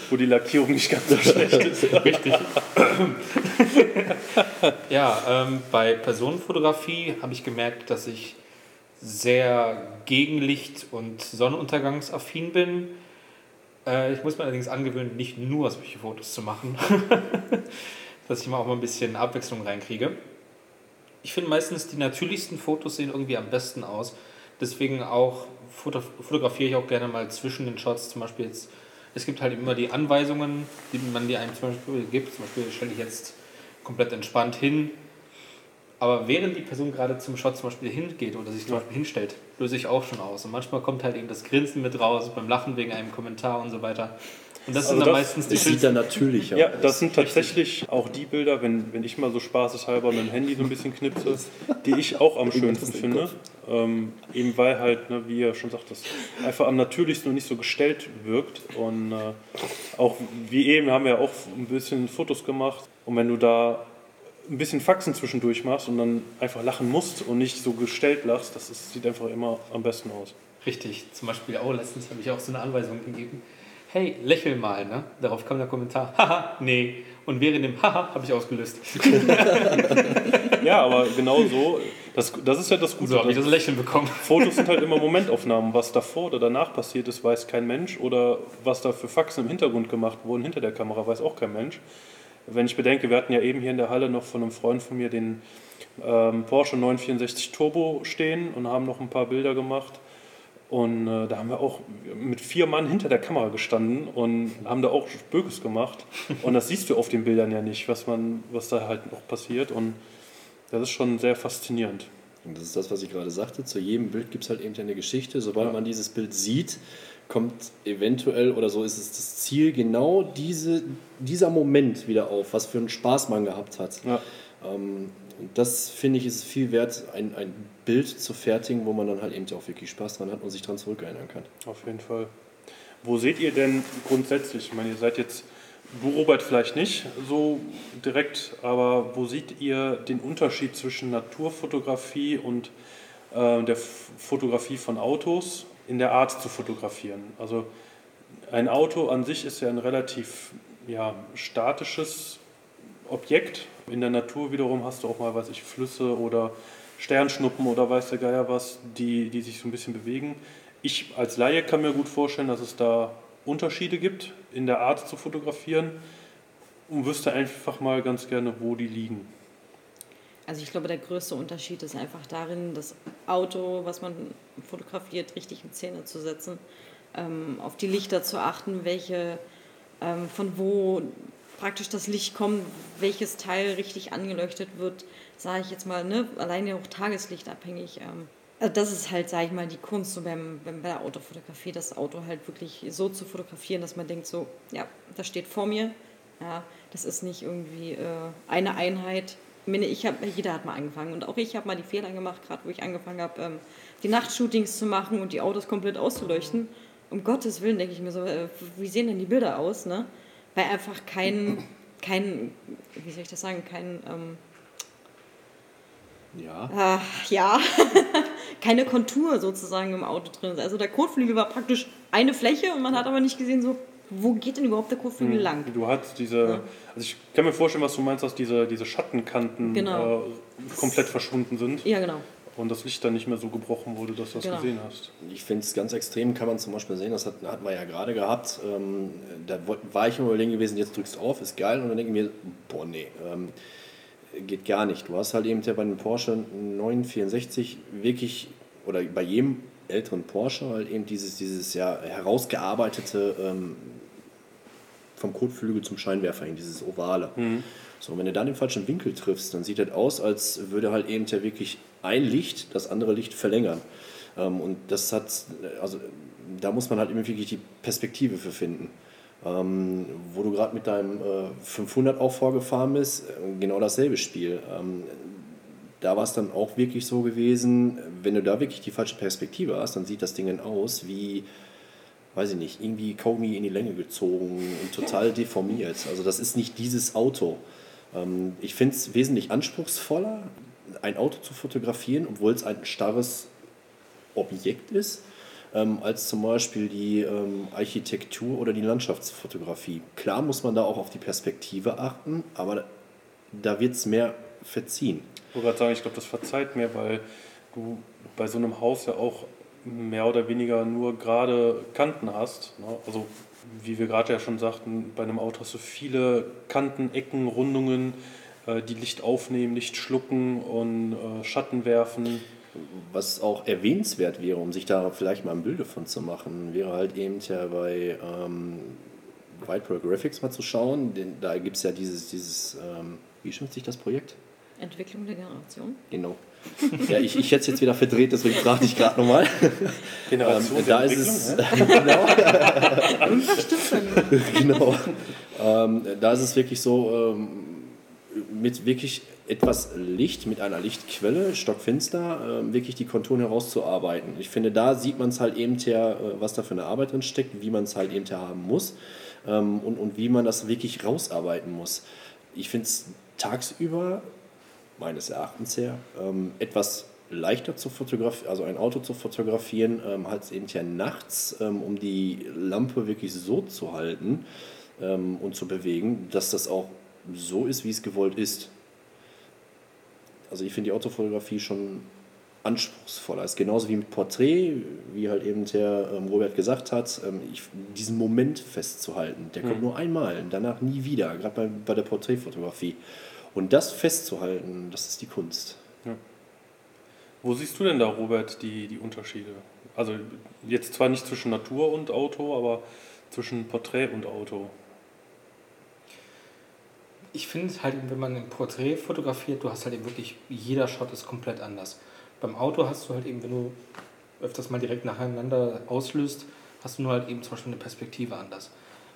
Wo die Lackierung nicht ganz so schlecht ist. Richtig. ja, ähm, bei Personenfotografie habe ich gemerkt, dass ich sehr Gegenlicht- und Sonnenuntergangsaffin bin. Äh, ich muss mir allerdings angewöhnen, nicht nur solche Fotos zu machen, dass ich mal auch mal ein bisschen Abwechslung reinkriege ich finde meistens die natürlichsten Fotos sehen irgendwie am besten aus. Deswegen auch fotografiere ich auch gerne mal zwischen den Shots. Zum Beispiel jetzt, es gibt halt immer die Anweisungen, die man die einem zum Beispiel gibt. Zum Beispiel stelle ich jetzt komplett entspannt hin. Aber während die Person gerade zum Shot zum Beispiel hingeht oder sich zum Beispiel hinstellt, löse ich auch schon aus. Und manchmal kommt halt eben das Grinsen mit raus beim Lachen wegen einem Kommentar und so weiter. Und das also sind dann das, meistens die Das sieht dann natürlich Ja, das sind tatsächlich auch die Bilder, wenn, wenn ich mal so spaßeshalber mit dem Handy so ein bisschen knipse, die ich auch am schönsten finde. Ähm, eben weil halt, ne, wie ihr schon sagt, das einfach am natürlichsten und nicht so gestellt wirkt. Und äh, auch wie eben haben wir auch ein bisschen Fotos gemacht. Und wenn du da ein bisschen Faxen zwischendurch machst und dann einfach lachen musst und nicht so gestellt lachst, das ist, sieht einfach immer am besten aus. Richtig, zum Beispiel auch letztens habe ich auch so eine Anweisung gegeben hey, lächel mal, ne? Darauf kam der Kommentar, haha, nee. Und während dem Haha habe ich ausgelöst. ja, aber genau so, das, das ist ja das Gute. So habe ich das Lächeln bekommen. Fotos sind halt immer Momentaufnahmen. Was davor oder danach passiert ist, weiß kein Mensch. Oder was da für Faxen im Hintergrund gemacht wurden, hinter der Kamera, weiß auch kein Mensch. Wenn ich bedenke, wir hatten ja eben hier in der Halle noch von einem Freund von mir den ähm, Porsche 964 Turbo stehen und haben noch ein paar Bilder gemacht. Und äh, da haben wir auch mit vier Mann hinter der Kamera gestanden und haben da auch Bökes gemacht. Und das siehst du auf den Bildern ja nicht, was, man, was da halt noch passiert. Und das ist schon sehr faszinierend. Und das ist das, was ich gerade sagte. Zu jedem Bild gibt es halt eben eine Geschichte. Sobald ja. man dieses Bild sieht, kommt eventuell oder so ist es das Ziel, genau diese, dieser Moment wieder auf, was für einen Spaß man gehabt hat. Ja. Ähm, und das finde ich ist viel wert, ein, ein Bild zu fertigen, wo man dann halt eben auch wirklich Spaß dran hat und sich dran zurückerinnern kann. Auf jeden Fall. Wo seht ihr denn grundsätzlich, ich meine, ihr seid jetzt, du Robert vielleicht nicht so direkt, aber wo seht ihr den Unterschied zwischen Naturfotografie und äh, der Fotografie von Autos in der Art zu fotografieren? Also ein Auto an sich ist ja ein relativ ja, statisches Objekt, in der Natur wiederum hast du auch mal, weiß ich, Flüsse oder Sternschnuppen oder weiß der Geier was, die, die sich so ein bisschen bewegen. Ich als Laie kann mir gut vorstellen, dass es da Unterschiede gibt in der Art zu fotografieren und wüsste einfach mal ganz gerne, wo die liegen. Also ich glaube, der größte Unterschied ist einfach darin, das Auto, was man fotografiert, richtig in Szene zu setzen, ähm, auf die Lichter zu achten, welche, ähm, von wo praktisch das Licht kommt, welches Teil richtig angeleuchtet wird, sage ich jetzt mal, ne? alleine auch tageslichtabhängig. Ähm, also das ist halt, sage ich mal, die Kunst so beim, beim, bei der Autofotografie, das Auto halt wirklich so zu fotografieren, dass man denkt so, ja, das steht vor mir, ja, das ist nicht irgendwie äh, eine Einheit. Ich meine, ich hab, jeder hat mal angefangen und auch ich habe mal die Fehler gemacht, gerade wo ich angefangen habe, ähm, die Nachtshootings zu machen und die Autos komplett auszuleuchten. Um Gottes Willen denke ich mir so, äh, wie sehen denn die Bilder aus, ne? Weil einfach kein, kein, wie soll ich das sagen, kein, ähm, ja. Äh, ja, keine Kontur sozusagen im Auto drin ist. Also der Kotflügel war praktisch eine Fläche und man hat aber nicht gesehen, so, wo geht denn überhaupt der Kotflügel Mhm. lang? Du hast diese, also ich kann mir vorstellen, was du meinst, dass diese, diese Schattenkanten Genau. äh, komplett verschwunden sind Ja, genau. Und das Licht dann nicht mehr so gebrochen wurde, dass du das Genau. gesehen hast. Ich finde es ganz extrem, kann man zum Beispiel sehen, das hat, hatten wir ja gerade gehabt. Ähm, da war ich immer überlegen gewesen, jetzt drückst du auf, ist geil. Und dann denke ich mir, boah, nee, ähm, geht gar nicht. Du hast halt eben ja bei einem Porsche 964 wirklich, oder bei jedem älteren Porsche halt eben dieses, dieses ja herausgearbeitete ähm, vom Kotflügel zum Scheinwerfer hin, dieses Ovale. So, und wenn du dann den falschen Winkel triffst, dann sieht das aus, als würde halt eben ja wirklich ein Licht das andere Licht verlängern. Ähm, und das hat, also da muss man halt eben wirklich die Perspektive für finden. Ähm, wo du gerade mit deinem äh, 500 auch vorgefahren bist, äh, genau dasselbe Spiel. Ähm, da war es dann auch wirklich so gewesen, wenn du da wirklich die falsche Perspektive hast, dann sieht das Ding dann aus wie, weiß ich nicht, irgendwie Kaugummi in die Länge gezogen und total deformiert. Also das ist nicht dieses Auto. Ähm, ich finde es wesentlich anspruchsvoller, ein Auto zu fotografieren, obwohl es ein starres Objekt ist, ähm, als zum Beispiel die ähm, Architektur oder die Landschaftsfotografie. Klar muss man da auch auf die Perspektive achten, aber da wird es mehr verziehen. Ich wollte gerade sagen, ich glaube, das verzeiht mir, weil du bei so einem Haus ja auch mehr oder weniger nur gerade Kanten hast. Ne? Also wie wir gerade ja schon sagten, bei einem Auto hast du viele Kanten, Ecken, Rundungen, die Licht aufnehmen, Licht schlucken und äh, Schatten werfen. Was auch erwähnenswert wäre, um sich da vielleicht mal ein Bild davon zu machen, wäre halt eben ja bei ähm, White Pearl Graphics mal zu schauen. Denn da gibt es ja dieses, dieses ähm, wie schimpft sich das Projekt? Entwicklung der Generation. Genau. Ja, ich, ich hätte es jetzt wieder verdreht, deswegen frage ich gerade nochmal. Ähm, da ist es, genau, genau. Ähm, da ist es wirklich so, ähm, mit wirklich etwas Licht, mit einer Lichtquelle, stockfinster, ähm, wirklich die Konturen herauszuarbeiten. Ich finde, da sieht man es halt eben her, äh, was da für eine Arbeit drin steckt, wie man es halt eben her haben muss ähm, und, und wie man das wirklich rausarbeiten muss. Ich finde es tagsüber, meines Erachtens her, ähm, etwas leichter zu fotografieren, also ein Auto zu fotografieren, ähm, halt eben ja nachts, ähm, um die Lampe wirklich so zu halten ähm, und zu bewegen, dass das auch so ist, wie es gewollt ist. Also ich finde die Autofotografie schon anspruchsvoller. Ist genauso wie mit Porträt, wie halt eben der ähm, Robert gesagt hat, ähm, ich, diesen Moment festzuhalten. Der kommt nur einmal, danach nie wieder, gerade bei, bei der Porträtfotografie. Und das festzuhalten, das ist die Kunst. Wo siehst du denn da, Robert, die, die Unterschiede? Also jetzt zwar nicht zwischen Natur und Auto, aber zwischen Porträt und Auto. Ich finde halt, wenn man ein Porträt fotografiert, du hast halt eben wirklich, jeder Shot ist komplett anders. Beim Auto hast du halt eben, wenn du öfters mal direkt nacheinander auslöst, hast du nur halt eben zum Beispiel eine Perspektive anders.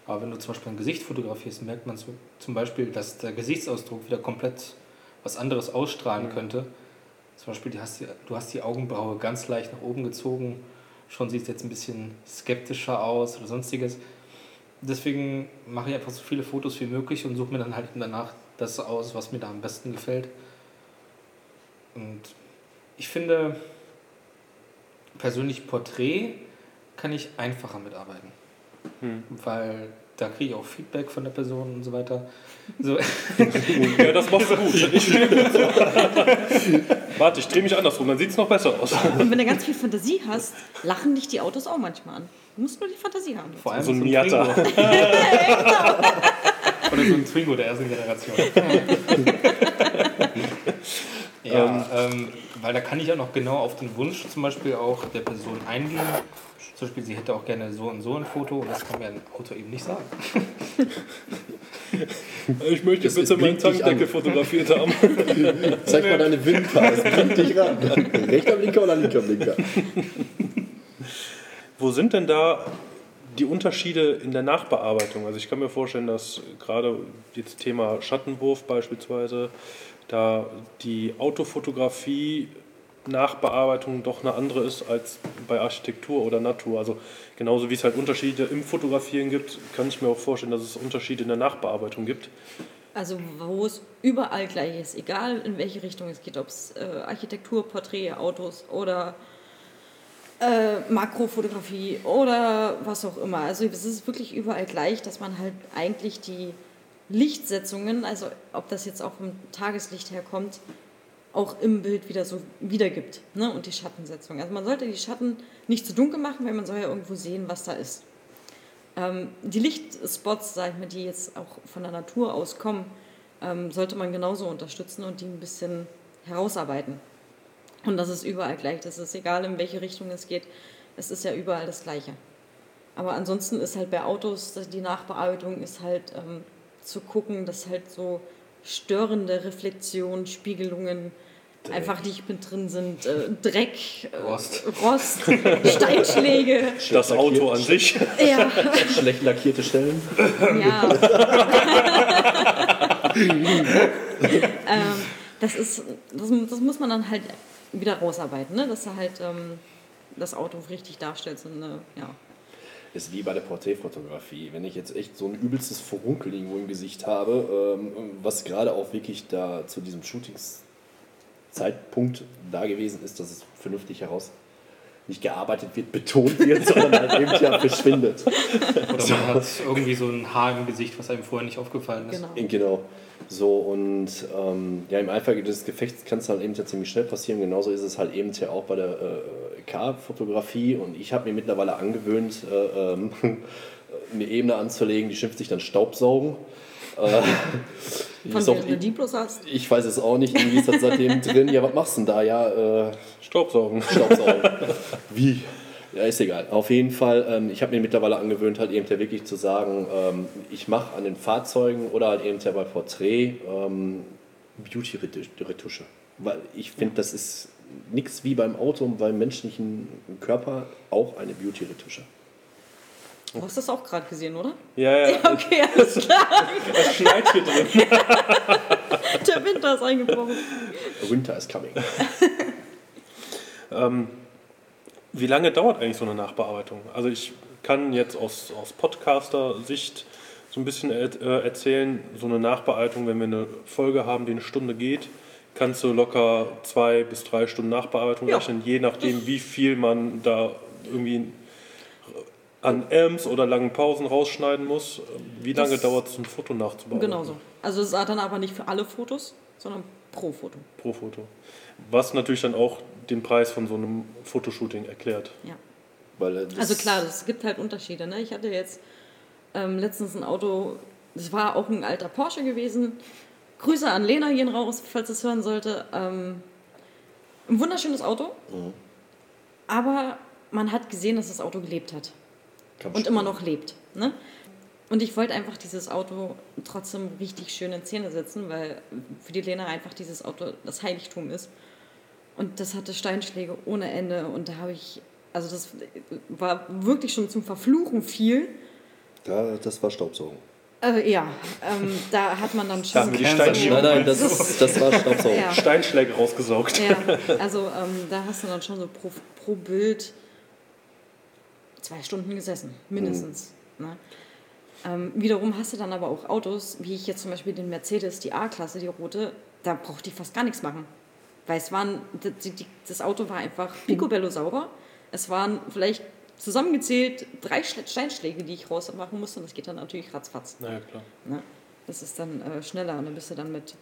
Aber wenn du zum Beispiel ein Gesicht fotografierst, merkt man zum Beispiel, dass der Gesichtsausdruck wieder komplett was anderes ausstrahlen könnte. Zum Beispiel, die hast die, du hast die Augenbraue ganz leicht nach oben gezogen, schon sieht es jetzt ein bisschen skeptischer aus oder sonstiges. Deswegen mache ich einfach so viele Fotos wie möglich und suche mir dann halt danach das aus, was mir da am besten gefällt. Und ich finde, persönlich Porträt kann ich einfacher mitarbeiten. Weil da kriege ich auch Feedback von der Person und so weiter. So, Ja, das machst du gut. Ich, Warte, ich drehe mich andersrum, dann sieht es noch besser aus. Und wenn du ganz viel Fantasie hast, lachen dich die Autos auch manchmal an. Du musst nur die Fantasie haben. vor allem So ein. Miata. Oder so ein Twingo der ersten Generation. Ja, ähm, weil da kann ich ja noch genau auf den Wunsch zum Beispiel auch der Person eingehen. Zum Beispiel, sie hätte auch gerne so und so ein Foto und das kann mir ein Auto eben nicht sagen. Ich möchte es bitte meinen Tankdeckel an. fotografiert haben. Zeig mal deine Winker, es blinkt dich ran. Rechter Blinker oder linker Blinker? Wo sind denn da die Unterschiede in der Nachbearbeitung? Also ich kann mir vorstellen, dass gerade jetzt Thema Schattenwurf beispielsweise, da die Autofotografie Nachbearbeitung doch eine andere ist als bei Architektur oder Natur. Also genauso wie es halt Unterschiede im Fotografieren gibt, kann ich mir auch vorstellen, dass es Unterschiede in der Nachbearbeitung gibt. Also wo es überall gleich ist, egal in welche Richtung es geht, ob es äh, Architektur, Porträt, Autos oder äh, Makrofotografie oder was auch immer. Also es ist wirklich überall gleich, dass man halt eigentlich die Lichtsetzungen, also ob das jetzt auch vom Tageslicht herkommt, auch im Bild wieder so wiedergibt. Ne? Und die Schattensetzung. Also man sollte die Schatten nicht zu dunkel machen, weil man soll ja irgendwo sehen, was da ist. Ähm, die Lichtspots, sag ich mal, die jetzt auch von der Natur aus kommen, ähm, sollte man genauso unterstützen und die ein bisschen herausarbeiten. Und das ist überall gleich. Das ist egal, in welche Richtung es geht. Es ist ja überall das Gleiche. Aber ansonsten ist halt bei Autos, die Nachbearbeitung ist halt ähm, zu gucken, dass halt so störende Reflexionen, Spiegelungen einfach nicht mit drin sind. Äh, Dreck, äh, Rost. Rost Steinschläge. Das Auto an sich. Ja, Schlecht lackierte Stellen. ja. ähm, das ist, das, das muss man dann halt wieder rausarbeiten, ne? dass du halt ähm, das Auto richtig darstellst. Und, äh, ja. Ist wie bei der Porträtfotografie. Wenn ich jetzt echt so ein übelstes Furunkel irgendwo im Gesicht habe, ähm, was gerade auch wirklich da zu diesem Shootingszeitpunkt da gewesen ist, dass es vernünftig heraus nicht gearbeitet wird, betont wird, sondern halt eben ja verschwindet. Oder man hat irgendwie so ein Haar im Gesicht, was einem vorher nicht aufgefallen ist. Genau. Genau. So und ähm, ja, im Eifer des Gefechts kann es halt eben ja ziemlich schnell passieren. Genauso ist es halt eben ja auch bei der äh, Car-Fotografie und ich habe mir mittlerweile angewöhnt, äh, ähm, eine Ebene anzulegen, die schimpft sich dann Staubsaugen. Äh, Von du die bloß hast. ich weiß es auch nicht, irgendwie ist das seitdem drin. Ja, was machst du denn da? Ja, äh, Staubsaugen. Staubsaugen. Wie? Ja, ist egal. Auf jeden Fall, ähm, ich habe mir mittlerweile angewöhnt, halt eben wirklich zu sagen, ähm, ich mache an den Fahrzeugen oder halt eben bei Porträt ähm, Beauty-Retusche. Weil ich finde, das ist nichts wie beim Auto und beim menschlichen Körper auch eine Beauty-Retusche. Du hast das auch gerade gesehen, oder? Ja, ja, Okay, alles klar. das schneit hier drin. Der Winter ist eingebrochen. Winter is coming. Ähm, wie lange dauert eigentlich so eine Nachbearbeitung? Also ich kann jetzt aus, aus Podcaster-Sicht so ein bisschen äh, erzählen, so eine Nachbearbeitung, wenn wir eine Folge haben, die eine Stunde geht, kannst du locker zwei bis drei Stunden Nachbearbeitung Ja. rechnen, je nachdem, wie viel man da irgendwie an Amps oder langen Pausen rausschneiden muss. Wie lange dauert es, ein Foto nachzubearbeiten? Genau so. Also es ist dann aber nicht für alle Fotos, sondern pro Foto. Pro Foto. Was natürlich dann auch den Preis von so einem Fotoshooting erklärt. Ja. Weil, das- Also klar, es gibt halt Unterschiede. Ne? Ich hatte jetzt ähm, letztens ein Auto, das war auch ein alter Porsche gewesen. Grüße an Lena gehen raus, falls es hören sollte. Ähm, ein wunderschönes Auto, aber man hat gesehen, dass das Auto gelebt hat kann und immer noch lebt. Ne? Und ich wollte einfach dieses Auto trotzdem richtig schön in Szene setzen, weil für die Lena einfach dieses Auto das Heiligtum ist. Und das hatte Steinschläge ohne Ende und da habe ich, also das war wirklich schon zum Verfluchen viel. Da, das war Staubsaugen. Äh, ja, ähm, da hat man dann Da schon. haben wir die. Steinschläge, Nein, nein, das, ist, das war Staubsaugen. Ja. Steinschläge rausgesaugt. Ja, also ähm, da hast du dann schon so pro, pro Bild zwei Stunden gesessen, mindestens. Ne? Ähm, wiederum hast du dann aber auch Autos, wie ich jetzt zum Beispiel den Mercedes, die A-Klasse, die rote, da brauchte ich fast gar nichts machen. Weil es waren, die, die, das Auto war einfach picobello sauber. Es waren vielleicht zusammengezählt drei Steinschläge, die ich rausmachen musste. Und das geht dann natürlich ratzfatz. Na ja, klar. Ne? Das ist dann äh, schneller und dann bist du dann mit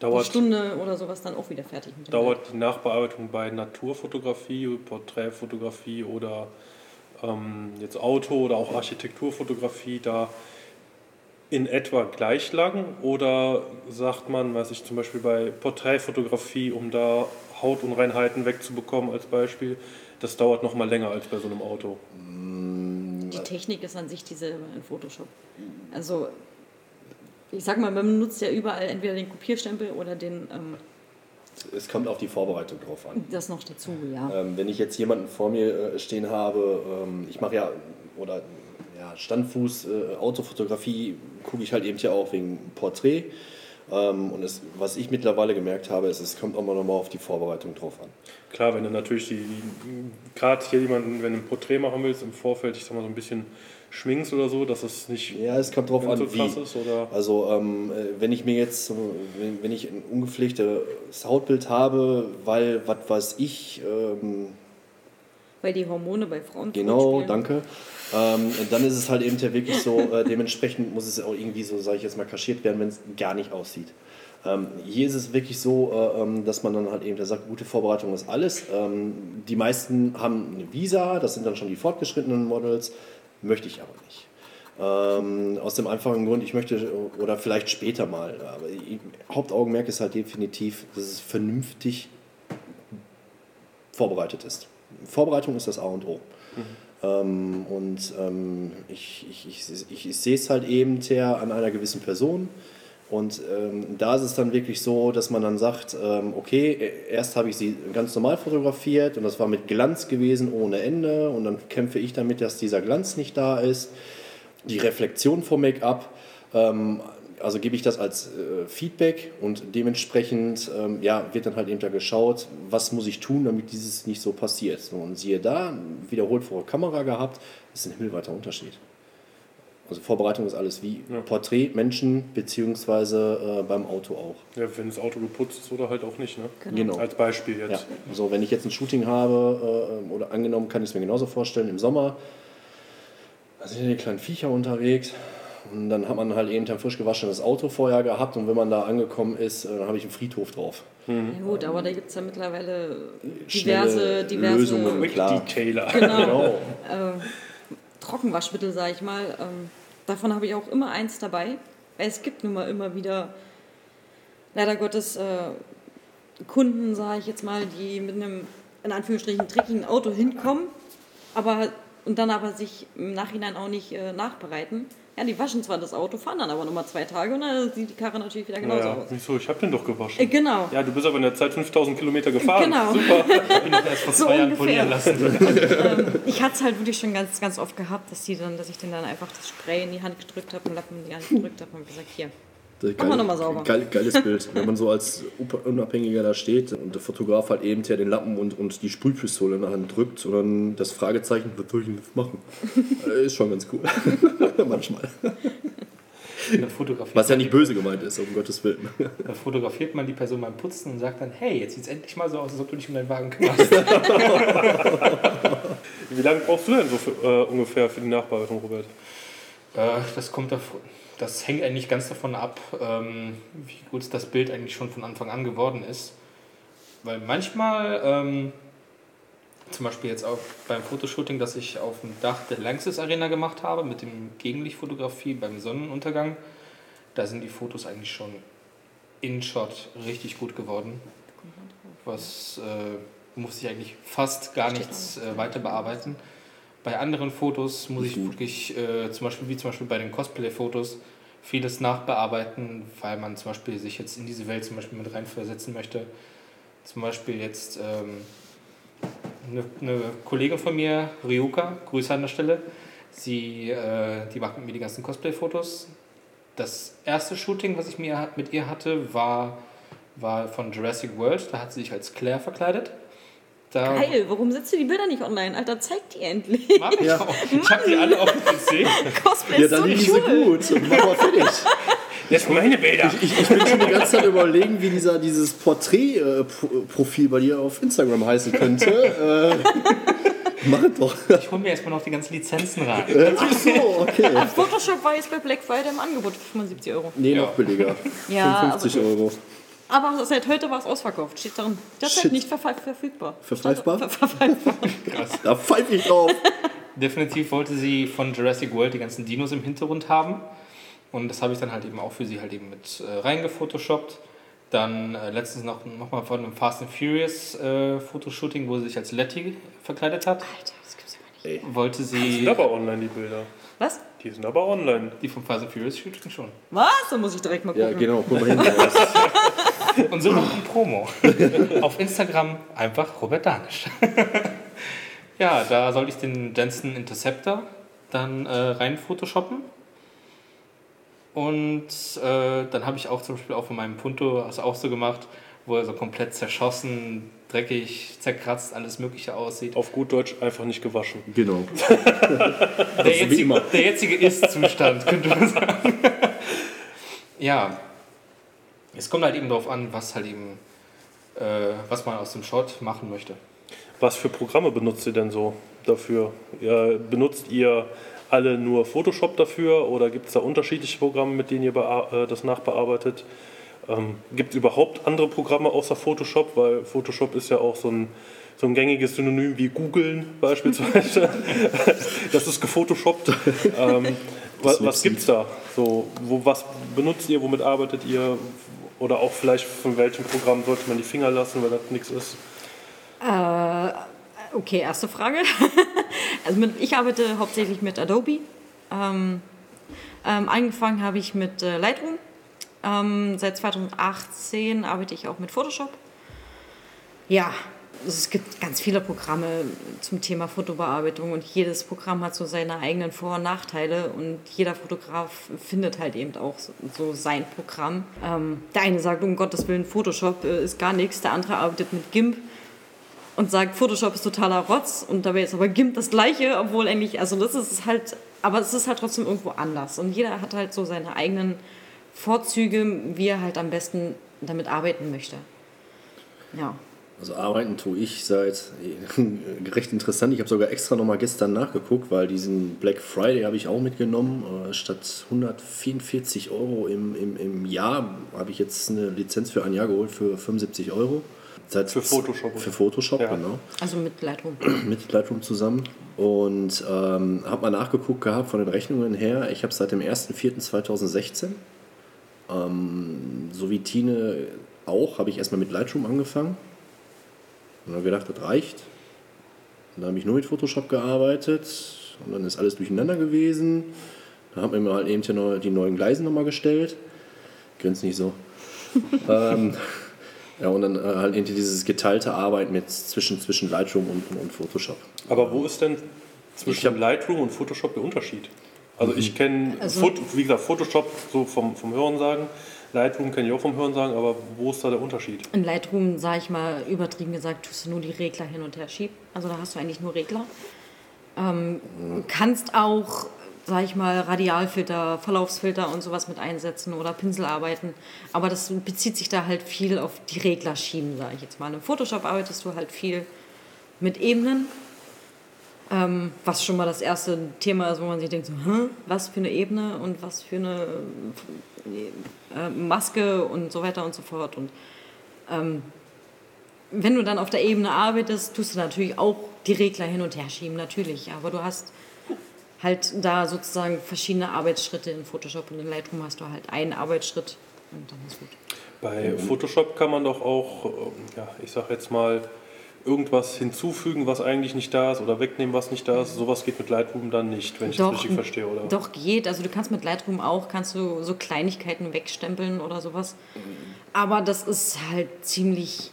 einer Dauert, Stunde oder sowas dann auch wieder fertig. Dauert die Nachbearbeitung bei Naturfotografie, Porträtfotografie oder ähm, jetzt Auto oder auch Architekturfotografie da in etwa gleich lang oder sagt man, weiß ich zum Beispiel bei Porträtfotografie, um da Hautunreinheiten wegzubekommen als Beispiel, das dauert noch mal länger als bei so einem Auto? Die Technik ist an sich dieselbe in Photoshop. Also ich sag mal, man nutzt ja überall entweder den Kopierstempel oder den ähm, Es kommt auf die Vorbereitung drauf an. das noch dazu, ja. Ähm, wenn ich jetzt jemanden vor mir äh, stehen habe, ähm, ich mache ja, oder ja, Standfuß, äh, Autofotografie gucke ich halt eben ja auch wegen Porträt. Ähm, und es, was ich mittlerweile gemerkt habe, ist, es kommt auch mal nochmal auf die Vorbereitung drauf an. Klar, wenn du natürlich die, die gerade hier jemanden, wenn du ein Porträt machen willst, im Vorfeld, ich sag mal so ein bisschen schminkst oder so, dass es nicht Ja, es kommt drauf an, so wie. ist oder Also ähm, äh, wenn ich mir jetzt, so- wenn, wenn ich ein ungepflegtes Hautbild habe, weil, was weiß ich, ähm, Weil die Hormone bei Frauen Genau, spielen. danke. Ähm, dann ist es halt eben ja wirklich so, äh, dementsprechend muss es auch irgendwie so, sage ich jetzt mal, kaschiert werden, wenn es gar nicht aussieht. Ähm, hier ist es wirklich so, äh, ähm, dass man dann halt eben da sagt, gute Vorbereitung ist alles. Ähm, die meisten haben eine Visa, das sind dann schon die fortgeschrittenen Models, möchte ich aber nicht. Ähm, aus dem einfachen Grund, ich möchte, oder vielleicht später mal, aber ich, Hauptaugenmerk ist halt definitiv, dass es vernünftig vorbereitet ist. Vorbereitung ist das A und O. Ähm, und ähm, ich, ich, ich, ich, sehe es halt eben her an einer gewissen Person. Und ähm, da ist es dann wirklich so, dass man dann sagt, ähm, okay, erst habe ich sie ganz normal fotografiert und das war mit Glanz gewesen ohne Ende und dann kämpfe ich damit, dass dieser Glanz nicht da ist. Die Reflexion vom Make-up, ähm, also gebe ich das als äh, Feedback und dementsprechend ähm, ja, wird dann halt eben da geschaut, was muss ich tun, damit dieses nicht so passiert. So, und siehe da, wiederholt vor der Kamera gehabt, ist ein himmelweiter Unterschied. Also Vorbereitung ist alles wie Ja. Porträt, Menschen, beziehungsweise äh, beim Auto auch. ja, wenn das Auto geputzt ist oder halt auch nicht. Ne? Genau. Als Beispiel Ja. jetzt. Also wenn ich jetzt ein Shooting habe, äh, oder angenommen kann ich es mir genauso vorstellen, im Sommer, da sind ja die kleinen Viecher unterwegs und dann hat man halt eben ein frisch gewaschenes Auto vorher gehabt und wenn man da angekommen ist, äh, dann habe ich einen Friedhof drauf. Ja gut, aber da gibt es ja mittlerweile Schnelle diverse, diverse Lösungen. Quick Klar. Detailer. Genau. Genau. Trockenwaschmittel, sage ich mal. Ähm, davon habe ich auch immer eins dabei. Weil es gibt nun mal immer wieder, leider Gottes, äh, Kunden, sage ich jetzt mal, die mit einem, in Anführungsstrichen, dreckigen Auto hinkommen, aber und dann aber sich im Nachhinein auch nicht äh, nachbereiten. Ja, die waschen zwar das Auto, fahren dann aber nochmal zwei Tage und dann sieht die Karre natürlich wieder genauso Naja, aus. nicht so, ich habe den doch Äh, gewaschen. genau. Ja, du bist aber in der Zeit 5000 Kilometer gefahren. Genau. Super. Ich habe ihn doch erst vor So zwei Jahren polieren lassen. Ich hatte es halt wirklich schon ganz, ganz oft gehabt, dass, die dann, dass ich denen dann einfach das Spray in die Hand gedrückt habe, einen Lappen in die Hand gedrückt habe und gesagt, hier. Geil, wir noch mal sauber. Geil, geiles Bild, wenn man so als Unabhängiger da steht und der Fotograf halt eben den Lappen und, und die Sprühpistole in der Hand drückt und dann das Fragezeichen, was soll ich denn jetzt machen? Äh, ist schon ganz cool. Manchmal. Was ja nicht böse gemeint ist, um Gottes Willen. dann fotografiert man die Person beim Putzen und sagt dann, hey, jetzt sieht es endlich mal so aus, als ob du dich um deinen Wagen kümmerst. Wie lange brauchst du denn so für, äh, ungefähr für die Nachbearbeitung, Robert? Äh, das kommt davon, das hängt eigentlich ganz davon ab, ähm, wie gut das Bild eigentlich schon von Anfang an geworden ist. Weil manchmal, ähm, zum Beispiel jetzt auch beim Fotoshooting, das ich auf dem Dach der Lanxess Arena gemacht habe, mit dem Gegenlichtfotografie beim Sonnenuntergang, da sind die Fotos eigentlich schon in-Shot richtig gut geworden. Was äh, muss ich eigentlich fast gar nichts äh, weiter bearbeiten. Bei anderen Fotos muss ich wirklich, äh, zum Beispiel wie zum Beispiel bei den Cosplay-Fotos, vieles nachbearbeiten, weil man zum Beispiel sich jetzt in diese Welt zum Beispiel mit reinversetzen möchte. Zum Beispiel jetzt ähm, eine, eine Kollegin von mir, Ryuka, Grüße an der Stelle, sie, äh, die macht mit mir die ganzen Cosplay-Fotos. Das erste Shooting, was ich mir mit ihr hatte, war, war von Jurassic World. Da hat sie sich als Claire verkleidet. Da Geil, warum setzt du die Bilder nicht online? Alter, zeig die endlich. Mach ich auch. Ich habe die alle auf dem PC. Cosplay Ja, ist so dann liegen sie cool. gut. Mach mal fertig. Das sind meine Bilder. Ich, ich bin schon die ganze Zeit überlegen, wie dieser, dieses Porträtprofil bei dir auf Instagram heißen könnte. Äh, mach es doch. Ich hole mir erstmal noch die ganzen Lizenzen rein. Ach so, okay. Photoshop war jetzt bei Black Friday im Angebot für 75 Euro. Nee, Ja. noch billiger. Ja, 55 Euro. Aber seit heute war es ausverkauft. Steht darin. Derzeit Shit. nicht verf- verfügbar. Verpfeifbar? Ver- Verpfeifbar. Da pfeife ich drauf. Definitiv wollte sie von Jurassic World die ganzen Dinos im Hintergrund haben. Und das habe ich dann halt eben auch für sie halt eben mit äh, reingefotoshoppt. Dann äh, letztens noch, noch mal von einem Fast and Furious äh, Fotoshooting, wo sie sich als Letty verkleidet hat. Alter, das gibt's aber nicht. Wollte Die sind sie. aber online, die Bilder. Was? Die sind aber online. Die vom Fast and Furious Shooting schon. Was? Da muss ich direkt mal Ja, gucken. genau, guck mal hin. Und so noch die Promo. Auf Instagram einfach Robert Danisch. ja, da sollte ich den Jensen Interceptor dann äh, rein photoshoppen. Und äh, dann habe ich auch zum Beispiel auch von meinem Punto das auch so gemacht, wo er so komplett zerschossen, dreckig, zerkratzt, alles Mögliche aussieht. Auf gut Deutsch einfach nicht gewaschen. genau. Der jetzige, der jetzige Ist-Zustand, könnte man sagen. ja, es kommt halt eben darauf an, was halt eben, äh, was man aus dem Shot machen möchte. Was für Programme benutzt ihr denn so dafür? Ja, benutzt ihr alle nur Photoshop dafür oder gibt es da unterschiedliche Programme, mit denen ihr äh, das nachbearbeitet? Ähm, gibt es überhaupt andere Programme außer Photoshop? Weil Photoshop ist ja auch so ein, so ein gängiges Synonym wie Googlen beispielsweise. das ist gefotoshoppt. Ähm, was was gibt es da? So, wo, was benutzt ihr, womit arbeitet ihr? Oder auch vielleicht von welchem Programm sollte man die Finger lassen, weil das nichts ist? Äh, okay, erste Frage. also mit, ich arbeite hauptsächlich mit Adobe. Ähm, ähm, angefangen habe ich mit äh, Lightroom. Ähm, seit 2018 arbeite ich auch mit Photoshop. Ja, es gibt ganz viele Programme zum Thema Fotobearbeitung und jedes Programm hat so seine eigenen Vor- und Nachteile und jeder Fotograf findet halt eben auch so, so sein Programm. Ähm, der eine sagt, um Gottes Willen, Photoshop äh, ist gar nichts, der andere arbeitet mit GIMP und sagt, Photoshop ist totaler Rotz und dabei ist aber GIMP das gleiche, obwohl eigentlich, also das ist halt, aber es ist halt trotzdem irgendwo anders und jeder hat halt so seine eigenen Vorzüge, wie er halt am besten damit arbeiten möchte. Ja. Also arbeiten tue ich seit recht interessant. Ich habe sogar extra nochmal gestern nachgeguckt, weil diesen Black Friday habe ich auch mitgenommen. Äh, Statt 144 Euro im, im, im Jahr habe ich jetzt eine Lizenz für ein Jahr geholt für 75 Euro. Seit Für Photoshop, Für? Photoshop, Ja. genau. Also mit Lightroom. mit Lightroom zusammen und ähm, habe mal nachgeguckt gehabt von den Rechnungen her. Ich habe seit dem 1.4.2016, ähm, so wie Tine auch, habe ich erstmal mit Lightroom angefangen und habe gedacht, das reicht. Und dann habe ich nur mit Photoshop gearbeitet und dann ist alles durcheinander gewesen. Dann haben wir mir halt eben die neu- die neuen Gleisen nochmal gestellt. Grinst nicht so. ähm, ja, und dann äh, halt irgendwie dieses geteilte Arbeiten mit zwischen, zwischen Lightroom und, und Photoshop. Aber wo ist denn zwischen Ich hab- Lightroom und Photoshop der Unterschied? Also ich kenne, Also- wie gesagt, Photoshop so vom, vom Hörensagen, Lightroom kenne ich auch vom Hörensagen, aber wo ist da der Unterschied? In Lightroom, sage ich mal, übertrieben gesagt, tust du nur die Regler hin und her schieben. Also da hast du eigentlich nur Regler. Ähm, kannst auch, sage ich mal, Radialfilter, Verlaufsfilter und sowas mit einsetzen oder Pinselarbeiten. Aber das bezieht sich da halt viel auf die Regler schieben, sage ich jetzt mal. Im Photoshop arbeitest du halt viel mit Ebenen. Ähm, was schon mal das erste Thema ist, wo man sich denkt, so, Hä? was für eine Ebene und was für eine äh, Maske und so weiter und so fort. Und ähm, wenn du dann auf der Ebene arbeitest, tust du natürlich auch die Regler hin und her schieben, natürlich. Aber du hast halt da sozusagen verschiedene Arbeitsschritte in Photoshop und in Lightroom hast du halt einen Arbeitsschritt und dann ist gut. Bei Photoshop kann man doch auch, ähm, ja, ich sag jetzt mal, irgendwas hinzufügen, was eigentlich nicht da ist oder wegnehmen, was nicht da ist. Sowas geht mit Lightroom dann nicht, wenn ich das richtig verstehe, oder? Doch, geht. Also du kannst mit Lightroom auch, kannst du so Kleinigkeiten wegstempeln oder sowas. Aber das ist halt ziemlich,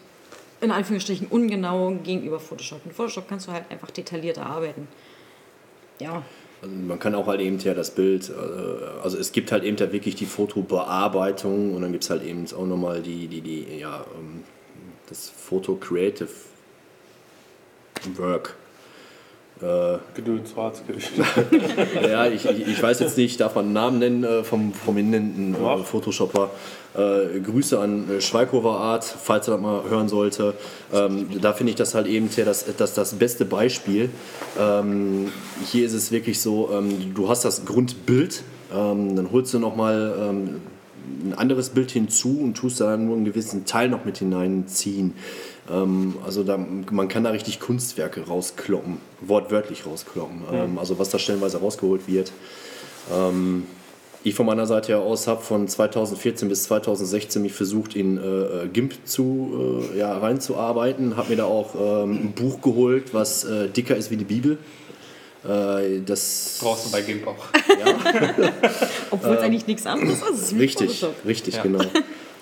in Anführungsstrichen, ungenau gegenüber Photoshop. In Photoshop kannst du halt einfach detaillierter arbeiten. Ja, Also man kann auch halt eben ja das Bild, äh, also es gibt halt eben ja wirklich die Fotobearbeitung und dann gibt es halt eben auch nochmal die, die, die, ja, ähm, das Photo Creative Work. Äh, Gedöns, Ratsgericht. ja, ich, ich, weiß jetzt nicht, darf man einen Namen nennen äh, vom prominenten äh. Photoshopper. Äh, Grüße an äh, Schweikover Art, falls er das mal hören sollte. Ähm, da finde ich das halt eben das, das, das beste Beispiel. Ähm, hier ist es wirklich so, ähm, du hast das Grundbild, ähm, dann holst du nochmal ähm, ein anderes Bild hinzu und tust da nur einen gewissen Teil noch mit hineinziehen. Ähm, also da, man kann da richtig Kunstwerke rauskloppen, wortwörtlich rauskloppen. Ähm, also was da stellenweise rausgeholt wird. Ähm, ich von meiner Seite aus habe von 2014 bis 2016 mich versucht, in äh, GIMP zu, äh, ja, reinzuarbeiten. Habe mir da auch ähm, ein Buch geholt, was äh, dicker ist wie die Bibel. Äh, das Brauchst du bei GIMP auch. Obwohl es eigentlich nichts anderes ist. Ist Richtig, richtig, Ja. genau.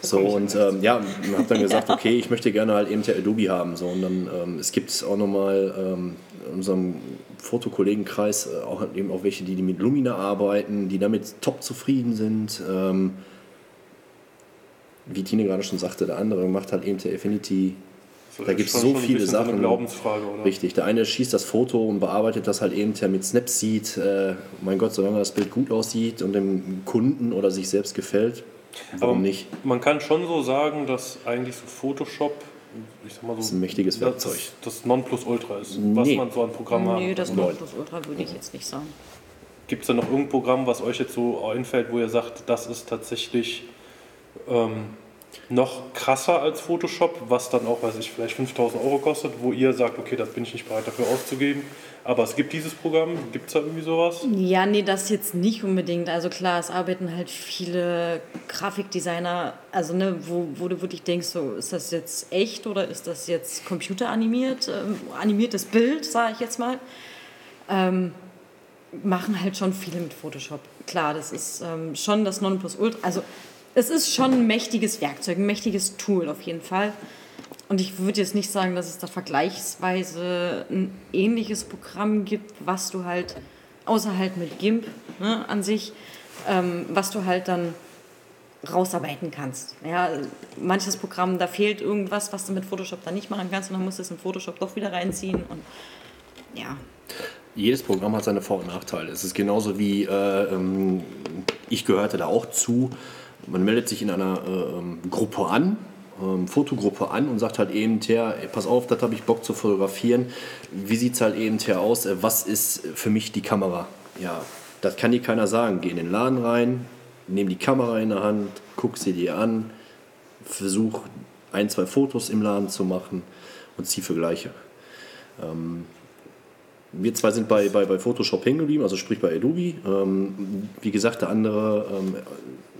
So und ähm, ja, habe dann gesagt, okay, ich möchte gerne halt eben der Adobe haben. So und dann ähm, es gibt auch nochmal ähm, in unserem Fotokollegenkreis äh, auch halt eben auch welche, die, die mit Lumina arbeiten, die damit top zufrieden sind. Ähm, wie Tine gerade schon sagte, der andere macht halt eben der Affinity. Da gibt es so schon ein viele so Sachen. Glaubensfrage, oder? Richtig, der eine schießt das Foto und bearbeitet das halt eben mit Snapseed. Äh, mein Gott, solange das Bild gut aussieht und dem Kunden oder sich selbst gefällt, warum Aber nicht? Man kann schon so sagen, dass eigentlich so Photoshop, ich sag mal so, Das ist ein mächtiges Werkzeug. Das, das Nonplusultra ist, was Nee. man so an Programmen Nee, haben das. Nonplusultra würde ich jetzt nicht sagen. Gibt es da noch irgendein Programm, was euch jetzt so einfällt, wo ihr sagt, das ist tatsächlich ähm, noch krasser als Photoshop, was dann auch, weiß ich, vielleicht 5000 Euro kostet, wo ihr sagt, okay, das bin ich nicht bereit dafür auszugeben. Aber es gibt dieses Programm, gibt es da irgendwie sowas? Ja, nee, das jetzt nicht unbedingt. Also klar, es arbeiten halt viele Grafikdesigner, also ne, wo, wo du wirklich denkst, so, ist das jetzt echt oder ist das jetzt computeranimiert, ähm, animiertes Bild, sage ich jetzt mal. Ähm, machen halt schon viele mit Photoshop. Klar, das ist ähm, schon das Nonplusultra. Also es ist schon ein mächtiges Werkzeug, ein mächtiges Tool auf jeden Fall. Und ich würde jetzt nicht sagen, dass es da vergleichsweise ein ähnliches Programm gibt, was du halt, außer halt mit GIMP ne, an sich, ähm, was du halt dann rausarbeiten kannst. Ja, manches Programm, da fehlt irgendwas, was du mit Photoshop dann nicht machen kannst und dann musst du es in Photoshop doch wieder reinziehen und ja. Jedes Programm hat seine Vor- und Nachteile. Es ist genauso wie, äh, ähm, ich gehörte da auch zu, man meldet sich in einer äh, ähm, Gruppe an, ähm, Fotogruppe an und sagt halt eben, her, pass auf, das habe ich Bock zu fotografieren. Wie sieht es halt eben her aus? Äh, was ist für mich die Kamera? Ja, das kann dir keiner sagen. Geh in den Laden rein, nimm die Kamera in der Hand, guck sie dir an, versuch ein, zwei Fotos im Laden zu machen und zieh Vergleiche. Wir zwei sind bei, bei, bei Photoshop hängen geblieben, also sprich bei Adobe. Ähm, wie gesagt, der andere ähm,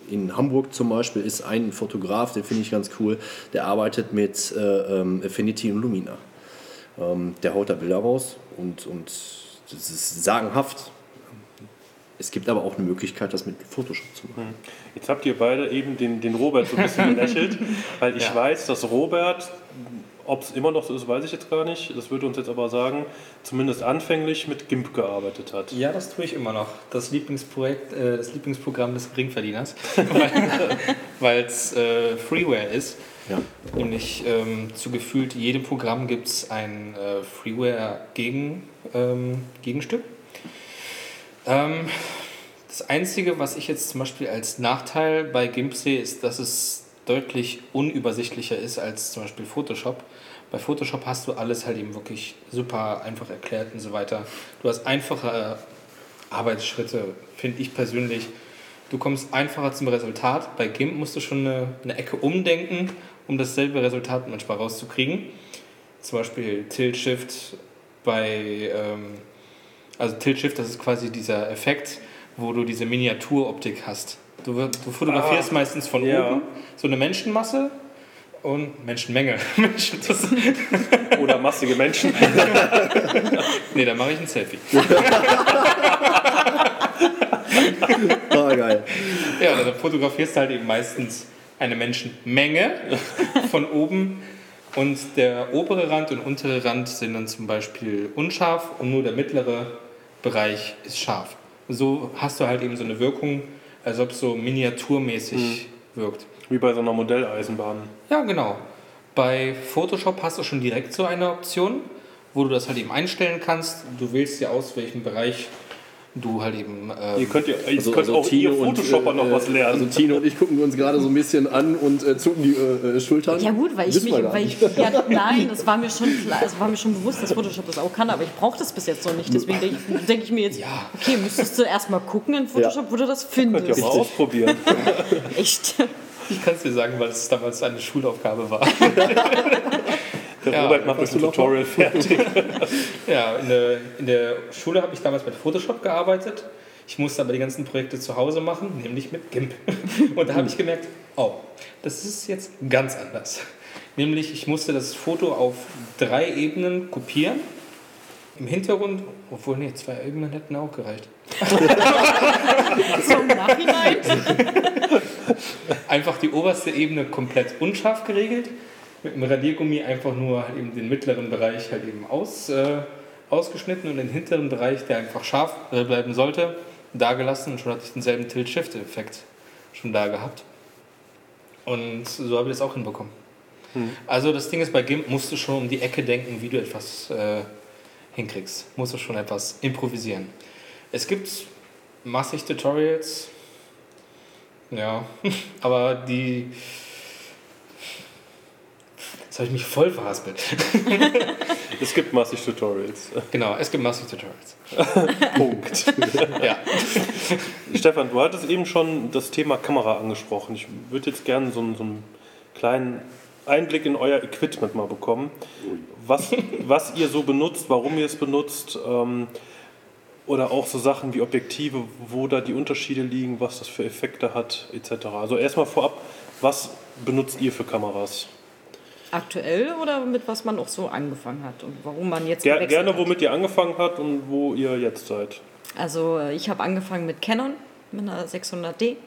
in Hamburg zum Beispiel ist ein Fotograf, den finde ich ganz cool, der arbeitet mit äh, ähm, Affinity und Lumina. Ähm, der haut da Bilder raus und, und das ist sagenhaft. Es gibt aber auch eine Möglichkeit, das mit Photoshop zu machen. Jetzt habt ihr beide eben den, den Robert so ein bisschen belächelt, weil ich Ja. weiß, dass Robert, ob es immer noch so ist, weiß ich jetzt gar nicht, das würde uns jetzt aber sagen, zumindest anfänglich mit GIMP gearbeitet hat. Ja, das tue ich immer noch. Das Lieblingsprojekt, äh, das Lieblingsprogramm des Geringverdieners, weil es äh, Freeware ist. Ja. Nämlich ähm, zu gefühlt jedem Programm gibt es ein äh, Freeware-Gegenstück. Ähm, Gegenstück. Ähm, das Einzige, was ich jetzt zum Beispiel als Nachteil bei GIMP sehe, ist, dass es deutlich unübersichtlicher ist als zum Beispiel Photoshop. Bei Photoshop hast du alles halt eben wirklich super einfach erklärt und so weiter. Du hast einfache äh, Arbeitsschritte, finde ich persönlich. Du kommst einfacher zum Resultat. Bei GIMP musst du schon eine, eine Ecke umdenken, um dasselbe Resultat manchmal rauszukriegen. Zum Beispiel Tilt-Shift bei, ähm, also Tilt-Shift, das ist quasi dieser Effekt, wo du diese Miniaturoptik hast. Du, du fotografierst Ah, meistens von ja. oben so eine Menschenmasse und Menschenmenge. Menschen, Oder massige Menschen. nee, da mache ich ein Selfie. Ah, geil. Ja, dann fotografierst du halt eben meistens eine Menschenmenge von oben und der obere Rand und untere Rand sind dann zum Beispiel unscharf und nur der mittlere Bereich ist scharf. So hast du halt eben so eine Wirkung, als ob es so miniaturmäßig wirkt. Wie bei so einer Modelleisenbahn. Ja, genau. Bei Photoshop hast du schon direkt so eine Option, wo du das halt eben einstellen kannst. Du wählst dir aus, welchen Bereich du halt eben. ähm, Ihr könnt, ja, jetzt Also, könnt also auch Tino ihr und, Photoshopper äh, noch was lernen. Also Tino und ich gucken uns gerade so ein bisschen an und äh, zucken die äh, äh, Schultern. Ja gut, weil ich Wissen mich, weil ich, ja, nein, es war mir schon klar, es war mir schon bewusst, dass Photoshop das auch kann, aber ich brauche das bis jetzt noch nicht. Deswegen denke ich, denk ich mir jetzt, Ja. okay, müsstest du erst mal gucken in Photoshop, wo du das Könnt ihr findest. mal ausprobieren. Echt. ich kann es dir sagen, weil es damals eine Schulaufgabe war. Der Ja, Robert macht euch ein Tutorial fertig. Ja, in der, in der Schule habe ich damals mit Photoshop gearbeitet. Ich musste aber die ganzen Projekte zu Hause machen, nämlich mit GIMP. Und da habe ich gemerkt, oh, das ist jetzt ganz anders. Nämlich, ich musste das Foto auf drei Ebenen kopieren. Im Hintergrund, obwohl, nee, zwei Ebenen hätten auch gereicht. So im Nachhinein. Einfach die oberste Ebene komplett unscharf geregelt. Mit dem Radiergummi einfach nur eben den mittleren Bereich halt eben aus, äh, ausgeschnitten und den hinteren Bereich, der einfach scharf äh, bleiben sollte, da gelassen und schon hatte ich denselben Tilt-Shift-Effekt schon da gehabt. Und so habe ich das auch hinbekommen. Also das Ding ist, bei GIMP musst du schon um die Ecke denken, wie du etwas äh, hinkriegst. Musst du schon etwas improvisieren. Es gibt massig Tutorials, ja, aber die... Jetzt habe ich mich voll verhaspelt. Es gibt massig Tutorials. Genau, es gibt massig Tutorials. Punkt. Ja. Stefan, du hattest eben schon das Thema Kamera angesprochen. Ich würde jetzt gerne so, so einen kleinen Einblick in euer Equipment mal bekommen. Was, was ihr so benutzt, warum ihr es benutzt ähm, oder auch so Sachen wie Objektive, wo da die Unterschiede liegen, was das für Effekte hat, etc. Also erstmal vorab, was benutzt ihr für Kameras? Aktuell oder mit was man auch so angefangen hat und warum man jetzt Ger gerne, hat? womit ihr angefangen habt und wo ihr jetzt seid. Also äh, ich habe angefangen mit Canon, mit einer 600D.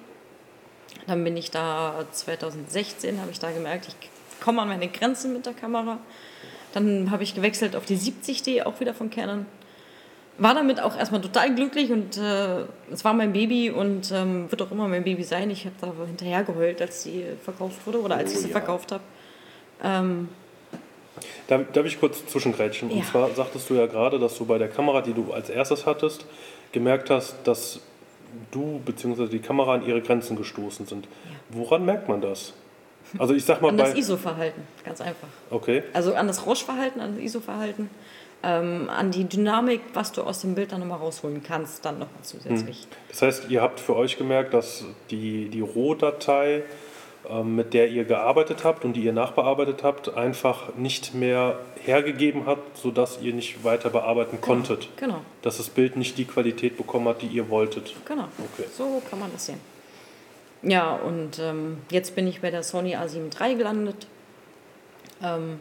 Dann bin ich da 2016, habe ich da gemerkt, ich komme an meine Grenzen mit der Kamera. Dann habe ich gewechselt auf die 70D, auch wieder von Canon. War damit auch erstmal total glücklich und äh, es war mein Baby und ähm, wird auch immer mein Baby sein. Ich habe da hinterher geheult, als sie verkauft wurde oder als Oh ich sie ja. verkauft habe. Ähm, Darf, darf ich kurz zwischengrätschen? Und Ja. zwar sagtest du ja gerade, dass du bei der Kamera, die du als erstes hattest, gemerkt hast, dass du bzw. die Kamera an ihre Grenzen gestoßen sind. Woran merkt man das? Also ich sag mal an das. ISO-Verhalten, ganz einfach. Okay. Also an das Rauschverhalten, an das ISO-Verhalten, ähm, an die Dynamik, was du aus dem Bild dann nochmal rausholen kannst, dann nochmal zusätzlich. Das heißt, ihr habt für euch gemerkt, dass die, die Rohdatei, ähm, mit der ihr gearbeitet habt und die ihr nachbearbeitet habt, einfach nicht mehr hergegeben hat, sodass ihr nicht weiter bearbeiten konntet. Genau, Dass das Bild nicht die Qualität bekommen hat, die ihr wolltet. genau. Okay. So kann man das sehen. Ja, und ähm, jetzt bin ich bei der Sony A7 III gelandet. Ähm,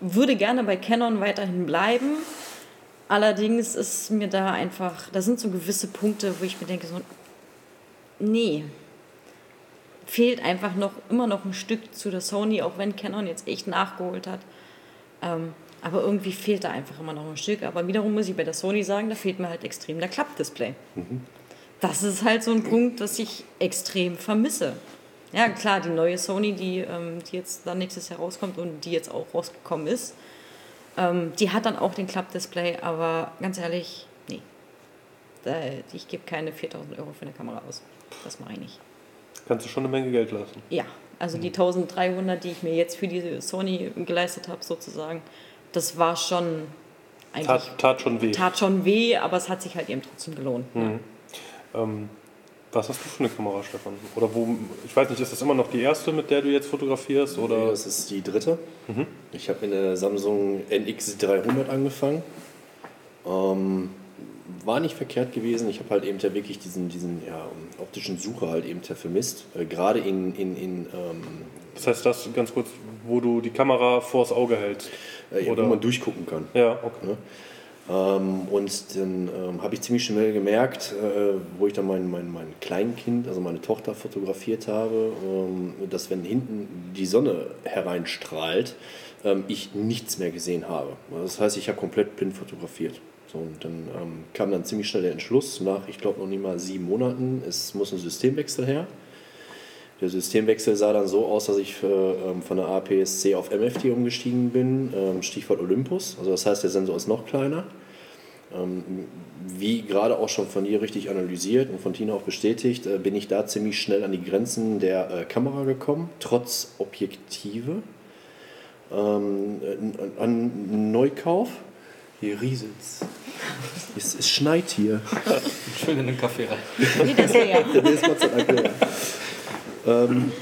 würde gerne bei Canon weiterhin bleiben. Allerdings ist mir da einfach, da sind so gewisse Punkte, wo ich mir denke, so, nee, fehlt einfach noch immer noch ein Stück zu der Sony, auch wenn Canon jetzt echt nachgeholt hat. Ähm, aber irgendwie fehlt da einfach immer noch ein Stück. Aber wiederum muss ich bei der Sony sagen, da fehlt mir halt extrem der Klappdisplay. Das ist halt so ein Punkt, das ich extrem vermisse. Ja, klar, die neue Sony, die, ähm, die jetzt dann nächstes Jahr rauskommt und die jetzt auch rausgekommen ist, ähm, die hat dann auch den Klappdisplay, aber ganz ehrlich, nee. Da, ich gebe keine 4000 Euro für eine Kamera aus. Das mache ich nicht. Kannst du schon eine Menge Geld lassen. Ja, also die 1300, die ich mir jetzt für diese Sony geleistet habe, sozusagen, das war schon eigentlich. Tat, tat schon weh. tat schon weh, aber es hat sich halt eben trotzdem gelohnt. Mhm. Ähm, was hast du für eine Kamera, Stefan? Oder wo, ich weiß nicht, ist das immer noch die erste, mit der du jetzt fotografierst? Nee, Oder? das ist die dritte. Ich habe mit der Samsung NX300 angefangen. Ähm, war nicht verkehrt gewesen. Ich habe halt eben ja wirklich diesen, diesen ja, optischen Sucher halt eben vermisst. Äh, Gerade in, in, in ähm, Das heißt, das ganz kurz, wo du die Kamera vors Auge hältst. äh, ja, Oder- wo man durchgucken kann. Ja, okay. Ne? Ähm, und dann ähm, habe ich ziemlich schnell gemerkt, äh, wo ich dann mein, mein, mein Kleinkind, also meine Tochter fotografiert habe, ähm, dass wenn hinten die Sonne hereinstrahlt, ähm, ich nichts mehr gesehen habe. Das heißt, ich habe komplett blind fotografiert. So, und dann ähm, kam dann ziemlich schnell der Entschluss, nach, ich glaube, noch nicht mal sieben Monaten, es muss ein Systemwechsel her. Der Systemwechsel sah dann so aus, dass ich äh, ähm, von der APS-C auf MFT umgestiegen bin, ähm, Stichwort Olympus. Also das heißt, der Sensor ist noch kleiner. Ähm, wie gerade auch schon von dir richtig analysiert und von Tina auch bestätigt, äh, bin ich da ziemlich schnell an die Grenzen der äh, Kamera gekommen, trotz Objektive. Ähm, äh, an Neukauf. Hier rieselt's. Es, es schneit hier. Schön in den Kaffee rein. Nee, das wäre ja. Der ist Gott sei Dank leer. Ähm,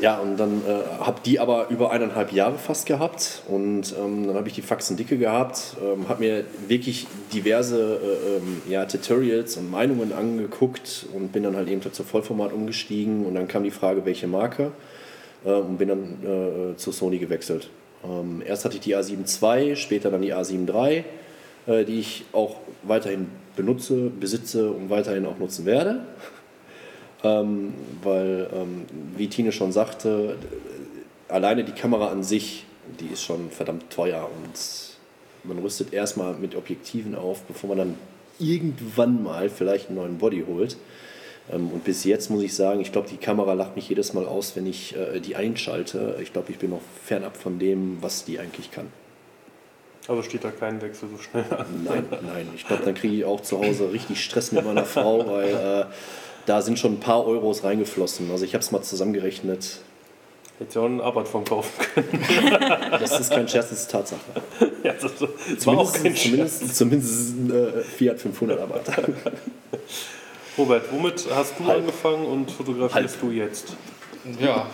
Ja, und dann äh, habe die aber über eineinhalb Jahre fast gehabt und ähm, dann habe ich die Faxen dicke gehabt, ähm, habe mir wirklich diverse äh, ähm, ja, Tutorials und Meinungen angeguckt und bin dann halt eben zur Vollformat umgestiegen und dann kam die Frage, welche Marke äh, und bin dann äh, zu Sony gewechselt. Ähm, erst hatte ich die A7 II, später dann die A7 III, äh, die ich auch weiterhin benutze, besitze und weiterhin auch nutzen werde. Ähm, weil, ähm, wie Tine schon sagte, alleine die Kamera an sich, die ist schon verdammt teuer und man rüstet erstmal mit Objektiven auf, bevor man dann irgendwann mal vielleicht einen neuen Body holt. Ähm, und bis jetzt muss ich sagen, ich glaube, die Kamera lacht mich jedes Mal aus, wenn ich äh, die einschalte. Ich glaube, ich bin noch fernab von dem, was die eigentlich kann. Also steht da kein Wechsel so schnell an. Nein, nein. Ich glaube, dann kriege ich auch zu Hause richtig Stress mit meiner Frau, weil äh, da sind schon ein paar Euros reingeflossen. Also ich habe es mal zusammengerechnet. Hätte ja auch einen Arbeit von kaufen können. Das ist kein Scherz, das ist Tatsache. ja, das das war auch kein zumindest, Scherz. zumindest äh, Fiat 500 Arbeit. Robert, womit hast du Halb. angefangen und fotografierst Halb. du jetzt? Ja,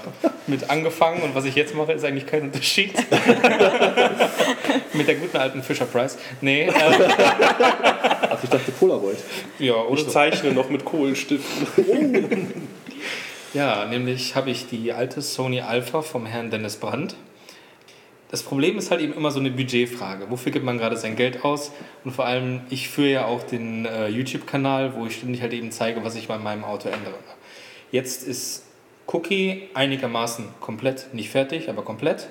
mit angefangen und was ich jetzt mache, ist eigentlich kein Unterschied. mit der guten alten Fisher Price. Nee, äh, Ach, ich dachte Polaroid. ja, oder Ich so. zeichne noch mit Kohlenstiften. Ja, nämlich habe ich die alte Sony Alpha vom Herrn Dennis Brandt. Das Problem ist halt eben immer so eine Budgetfrage. Wofür gibt man gerade sein Geld aus? Und vor allem, ich führe ja auch den äh, YouTube-Kanal, wo ich ständig halt eben zeige, was ich bei meinem Auto ändere. Jetzt ist Cookie einigermaßen komplett, nicht fertig, aber komplett.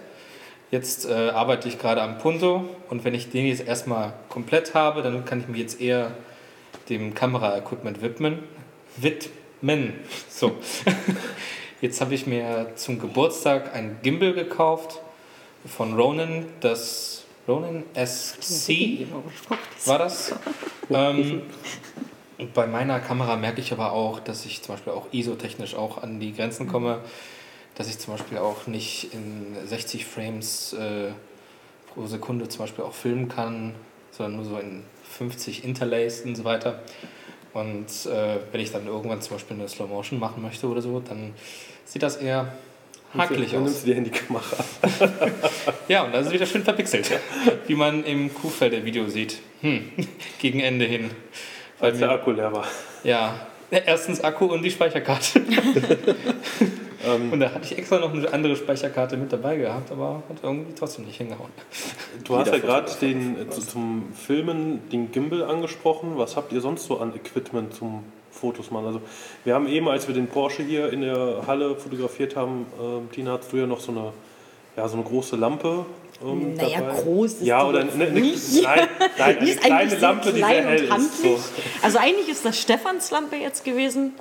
Jetzt äh, arbeite ich gerade am Punto und wenn ich den jetzt erstmal komplett habe, dann kann ich mich jetzt eher dem Kamera-Equipment widmen. Widmen. So. Jetzt habe ich mir zum Geburtstag ein Gimbal gekauft von Ronin, das Ronin SC war das. ähm, und bei meiner Kamera merke ich aber auch, dass ich zum Beispiel auch ISO-technisch auch an die Grenzen komme, dass ich zum Beispiel auch nicht in 60 Frames äh, pro Sekunde zum Beispiel auch filmen kann, sondern nur so in 50 Interlays und so weiter. Und äh, wenn ich dann irgendwann zum Beispiel eine Slow Motion machen möchte oder so, dann sieht das eher hakelig Dann aus. nimmst du die Handykamera. Ja, und da ist es wieder schön verpixelt, wie man im Kuhfelder Video sieht. Hm, gegen Ende hin. Weil Als der Akku leer war. ja, erstens Akku und die Speicherkarte. Ähm, Und da hatte ich extra noch eine andere Speicherkarte mit dabei gehabt, aber hat irgendwie trotzdem nicht hingehauen. Du hast ja gerade den äh, zu- zum Filmen den Gimbal angesprochen. Was habt ihr sonst so an Equipment zum Fotos machen? Also wir haben eben, als wir den Porsche hier in der Halle fotografiert haben, ähm, Tina, hattest du ja noch so eine, ja, so eine große Lampe. Ähm, Naja, dabei. groß ist ja, oder jetzt eine, eine, nicht. nein, nein, Die eine kleine Lampe, die sehr klein hell und ist. So. Also eigentlich ist das Stefans Lampe jetzt gewesen,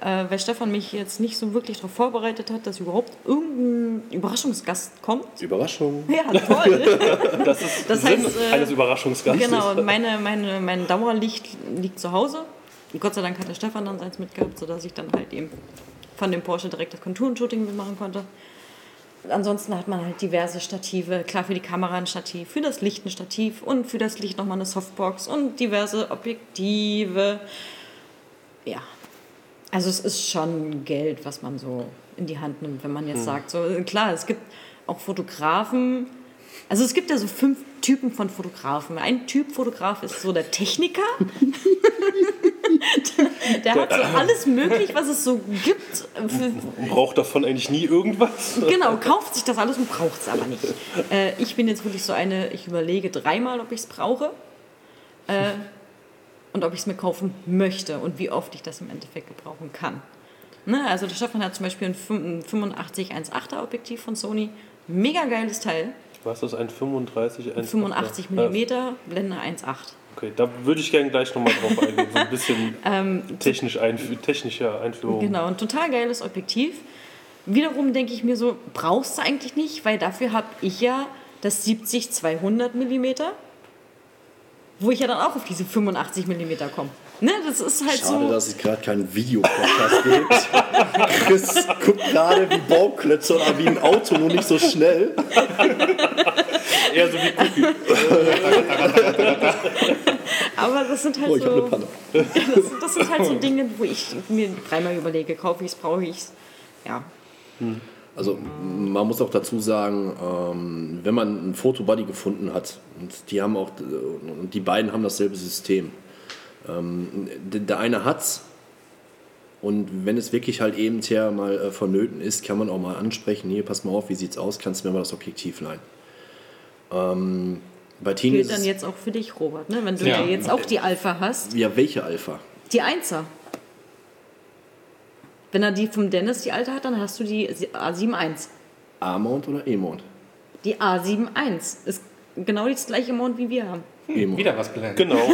äh, weil Stefan mich jetzt nicht so wirklich darauf vorbereitet hat, dass überhaupt irgendein Überraschungsgast kommt. Überraschung. Ja, toll. Das ist Das Sinn heißt, äh, eines Überraschungsgastes. genau, und meine, meine, mein Dauerlicht liegt zu Hause. Und Gott sei Dank hat der Stefan dann seins mitgehabt, sodass ich dann halt eben von dem Porsche direkt das Konturenshooting mitmachen konnte. Ansonsten hat man halt diverse Stative. Klar, für die Kamera ein Stativ, für das Licht ein Stativ und für das Licht nochmal eine Softbox und diverse Objektive. Ja, also es ist schon Geld, was man so in die Hand nimmt, wenn man jetzt sagt, so klar, es gibt auch Fotografen, also es gibt ja so fünf Typen von Fotografen. Ein Typ Fotograf ist so der Techniker. der hat so alles möglich, was es so gibt. Man braucht davon eigentlich nie irgendwas. genau, kauft sich das alles und braucht es aber nicht. Äh, ich bin jetzt wirklich so eine, ich überlege dreimal, ob ich es brauche. Äh, und ob ich es mir kaufen möchte und wie oft ich das im Endeffekt gebrauchen kann. Ne? Also der Stefan hat zum Beispiel ein 85 1.8er Objektiv von Sony. Mega geiles Teil. Was ist ein 35? Ein 85 Äh, mm, Blende 1.8. Okay, da würde ich gerne gleich nochmal drauf eingehen. So ein bisschen technisch einfü technische Einführung. Genau, ein total geiles Objektiv. Wiederum denke ich mir so, brauchst du eigentlich nicht, weil dafür habe ich ja das 70-200 mm, wo ich ja dann auch auf diese 85 mm komme. Ne, das ist halt Schade, so. dass es gerade keinen Videopodcast gibt. Chris guckt gerade wie Bauklötze oder wie ein Auto, nur nicht so schnell. Eher so wie Cookie. Aber das sind halt Oh, ich habe eine so. Panne. Das, das sind halt so Dinge, wo ich mir dreimal überlege, kaufe ich es, brauche ich es. Ja. Also man muss auch dazu sagen, ähm, wenn man ein Fotobuddy gefunden hat, und die haben auch, und die beiden haben dasselbe System. Ähm, der eine hat's und wenn es wirklich halt eben her mal äh, vonnöten ist, kann man auch mal ansprechen, hier, pass mal auf, wie sieht's aus, kannst du mir mal das Objektiv leihen. Ähm, bei Tini Gilt ist dann es, jetzt auch für dich, Robert, ne? wenn du Ja. ja jetzt auch die Alpha hast. ja, welche Alpha? Die Einser. Wenn er die vom Dennis die alte hat, dann hast du die A71. A-Mount oder E-Mount? Die A71 ist genau das gleiche Mount wie wir haben. E-Mount. Wieder was gelernt. Genau.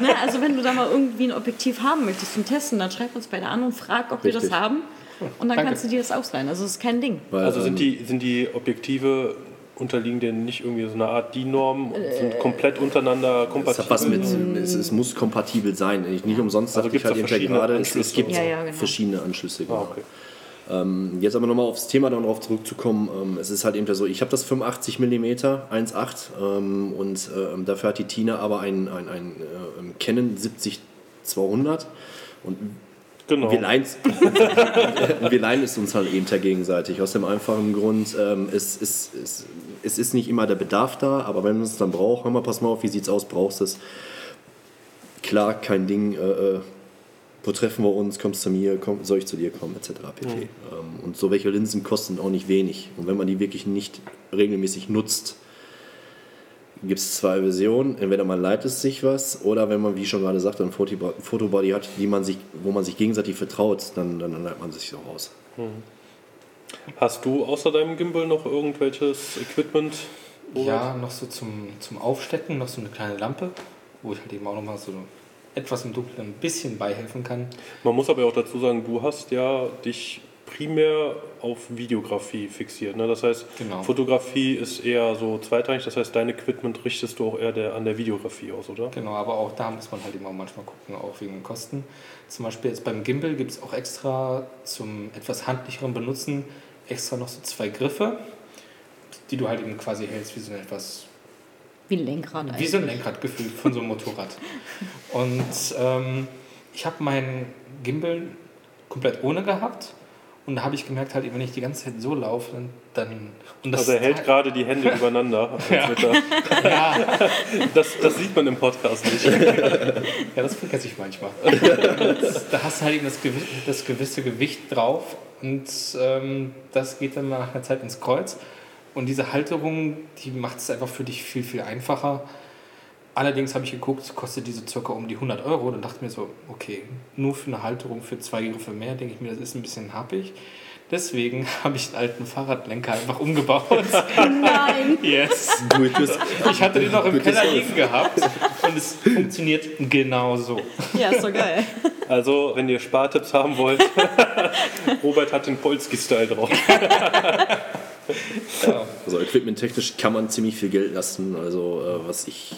Ne? Also wenn du da mal irgendwie ein Objektiv haben möchtest zum Testen, dann schreib uns bei der an und frag, ob wir das Richtig. haben. Und dann Danke. kannst du dir das ausleihen. Also das ist kein Ding. Weil, Also ähm, sind die, sind die Objektive unterliegen denen nicht irgendwie so eine Art DIN-Norm und sind komplett untereinander Es kompatibel? hat was mit, es, es muss kompatibel sein. Nicht, nicht umsonst Also sagte ich halt eben gerade, es, es gibt? Ja, ja, genau. verschiedene Anschlüsse. Genau. Ah, okay. Ähm, jetzt aber nochmal aufs Thema darauf zurückzukommen. Ähm, es ist halt eben so, ich habe das 85 mm 1.8 ähm, und ähm, dafür hat die Tina aber ein, ein, ein äh, Canon 70-200 und Genau. wir leihen wir leihen es uns halt eben da gegenseitig. Aus dem einfachen Grund, ähm, es, es, es, es ist nicht immer der Bedarf da, aber wenn man es dann braucht, hör mal, pass mal auf, wie sieht's aus, brauchst du es. Klar, kein Ding, äh, äh, wo treffen wir uns, kommst du zu mir, komm, soll ich zu dir kommen, etc. pp. Ähm, und so welche Linsen kosten auch nicht wenig. Und wenn man die wirklich nicht regelmäßig nutzt, gibt es zwei Versionen. Entweder man leiht es sich was oder wenn man, wie schon gerade sagte, ein Fotobo- Fotobody hat, die man sich, wo man sich gegenseitig vertraut, dann, dann, dann leiht man sich so raus. Hast du außer deinem Gimbal noch irgendwelches Equipment? Robert? Ja, noch so zum, zum Aufstecken, noch so eine kleine Lampe, wo ich halt eben auch nochmal so etwas im Dunkeln ein bisschen beihelfen kann. Man muss aber auch dazu sagen, du hast ja dich primär auf Videografie fixiert. Ne? Das heißt, Genau. Fotografie ist eher so zweitrangig, das heißt, dein Equipment richtest du auch eher der, an der Videografie aus, oder? Genau, aber auch da muss man halt immer manchmal gucken, auch wegen den Kosten. Zum Beispiel jetzt beim Gimbal gibt es auch extra zum etwas handlicheren Benutzen extra noch so zwei Griffe, die du halt eben quasi hältst wie so ein etwas Wie ein Lenkrad Wie eigentlich. so ein Lenkrad gefühlt von so einem Motorrad. Und ähm, ich habe meinen Gimbal komplett ohne gehabt. Und da habe ich gemerkt, halt, wenn ich die ganze Zeit so laufe, dann. Und das Also er hält gerade die Hände übereinander. Ja. Ja, Das, das sieht man im Podcast nicht. ja, das vergesse ich manchmal. Und da hast du halt eben das, gewi das gewisse Gewicht drauf. Und ähm, das geht dann nach einer Zeit ins Kreuz. Und diese Halterung, die macht es einfach für dich viel, viel einfacher. Allerdings habe ich geguckt, kostet diese circa um die 100 Euro. Dann dachte ich mir so, okay, nur für eine Halterung für zwei Griffe mehr, denke ich mir, das ist ein bisschen happig. Deswegen habe ich den alten Fahrradlenker einfach umgebaut. Nein! Yes. Yourself. Ich hatte den noch im Keller so. liegen gehabt und es funktioniert genau so. Ja, ist doch geil. Also, wenn ihr Spartipps haben wollt, Robert hat den Polski-Style drauf. Ja. Also equipmenttechnisch kann man ziemlich viel Geld lassen. Also äh, was ich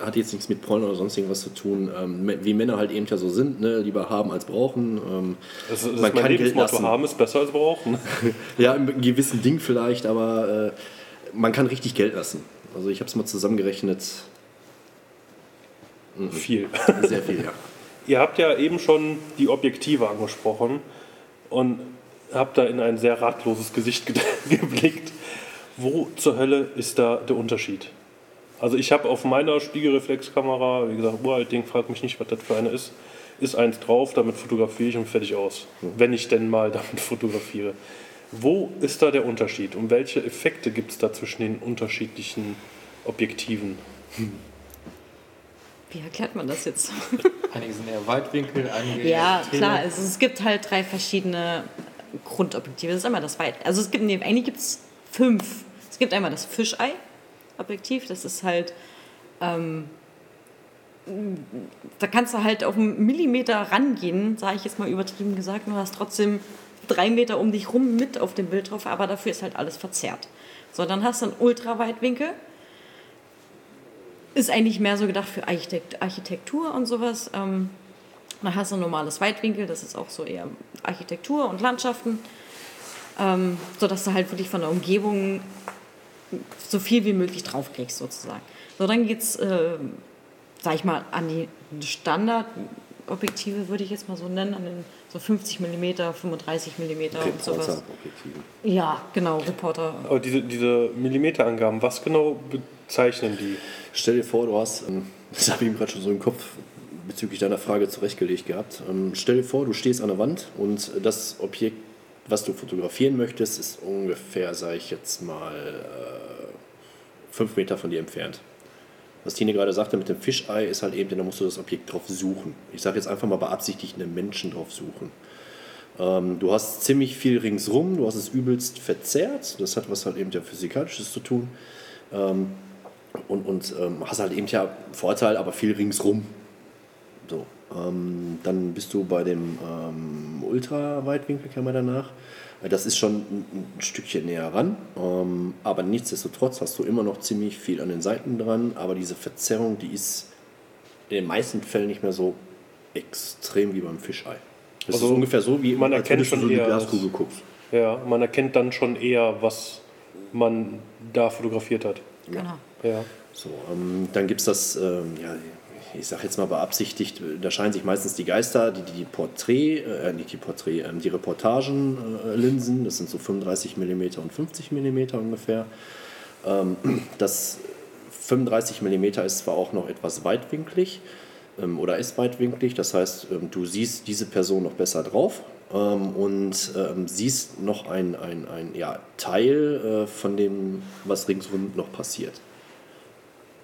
hat jetzt nichts mit Porn oder sonst irgendwas zu tun. Ähm, wie Männer halt eben ja so sind, ne? lieber haben als brauchen. Ähm, Das ist, das Man ist mein kann Geld lassen. Haben ist besser als brauchen. ja, im gewissen Ding vielleicht, aber äh, man kann richtig Geld lassen. Also ich habe es mal zusammengerechnet. Viel. Sehr viel, ja. Ihr habt ja eben schon die Objektive angesprochen und habt da in ein sehr ratloses Gesicht ge- geblickt. Wo zur Hölle ist da der Unterschied? Also ich habe auf meiner Spiegelreflexkamera, wie gesagt, uralt Ding, frag mich nicht, was das für eine ist, ist eins drauf, damit fotografiere ich und fertig aus. Wenn ich denn mal damit fotografiere. Wo ist da der Unterschied und welche Effekte gibt es da zwischen den unterschiedlichen Objektiven? Wie erklärt man das jetzt? Einige sind eher Weitwinkel, einige Ja, klar. Also es gibt halt drei verschiedene Grundobjektive. Das ist einmal das Weit. Also es gibt, nee, eigentlich gibt es fünf. Es gibt einmal das Fischei-Objektiv. Das ist halt, ähm, da kannst du halt auf einen Millimeter rangehen, sage ich jetzt mal übertrieben gesagt. Du hast trotzdem drei Meter um dich rum mit auf dem Bild drauf, aber dafür ist halt alles verzerrt. So, dann hast du einen Ultraweitwinkel. Ist eigentlich mehr so gedacht für Architekt Architektur und sowas. Ähm, dann hast du ein normales Weitwinkel, das ist auch so eher Architektur und Landschaften, ähm, sodass du halt wirklich von der Umgebung so viel wie möglich draufkriegst sozusagen. So, dann geht's, äh, sag ich mal, an die Standard Objektive würde ich jetzt mal so nennen, an den so 50 mm, 35 mm und sowas. Reporter-Objektive. Ja, genau, Reporter. Aber diese, diese Millimeterangaben, was genau bezeichnen die? Stell dir vor, du hast, ähm, das habe ich mir gerade schon so im Kopf bezüglich deiner Frage zurechtgelegt gehabt. Ähm, stell dir vor, du stehst an der Wand und das Objekt, was du fotografieren möchtest, ist ungefähr, sage ich jetzt mal, äh, fünf Meter von dir entfernt. Was Tine gerade sagte mit dem Fischei, ist halt eben, da musst du das Objekt drauf suchen. Ich sage jetzt einfach mal beabsichtigt einen Menschen drauf suchen. Ähm, du hast ziemlich viel ringsrum, du hast es übelst verzerrt. Das hat was halt eben ja Physikalisches zu tun. Ähm, und und ähm, hast halt eben ja Vorteil, aber viel ringsrum. So, ähm, dann bist du bei dem ähm, Ultraweitwinkelkamera danach. Äh, Das ist schon ein, ein Stückchen näher ran, ähm, aber nichtsdestotrotz hast du immer noch ziemlich viel an den Seiten dran. Aber diese Verzerrung, die ist in den meisten Fällen nicht mehr so extrem wie beim Fischei. Das Also ist ungefähr so, wie man als erkennt würdest du schon so in die eher Glaskugel guckst. Ja, man erkennt dann schon eher, was man da fotografiert hat. Genau. Ja. So, ähm, dann gibt es das, ähm, ja, ich sage jetzt mal beabsichtigt, äh, da scheinen sich meistens die Geister, die, die Porträt, äh, nicht die Porträt, ähm, die Reportagenlinsen, das sind so 35 mm und 50 mm ungefähr. Ähm, das 35 mm ist zwar auch noch etwas weitwinklig ähm, oder ist weitwinklig, das heißt, ähm, du siehst diese Person noch besser drauf ähm, und ähm, siehst noch ein, ein, ein ja, Teil äh, von dem, was ringsum noch passiert.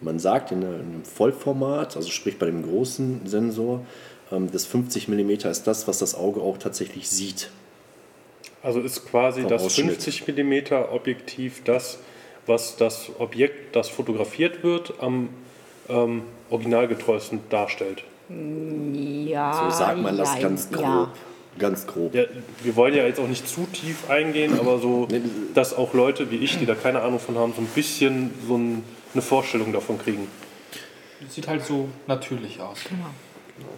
Man sagt in einem Vollformat, also sprich bei dem großen Sensor, ähm, das 50 mm ist das, was das Auge auch tatsächlich sieht. Also ist quasi das Ausschnitt. 50 mm Objektiv das, was das Objekt, das fotografiert wird, am ähm, originalgetreuesten darstellt. Ja. So sagt man das ganz grob. Ja. Ganz grob. Ja, wir wollen ja jetzt auch nicht zu tief eingehen, aber so, dass auch Leute wie ich, die da keine Ahnung von haben, so ein bisschen so ein, eine Vorstellung davon kriegen. Sieht halt so natürlich aus. Genau.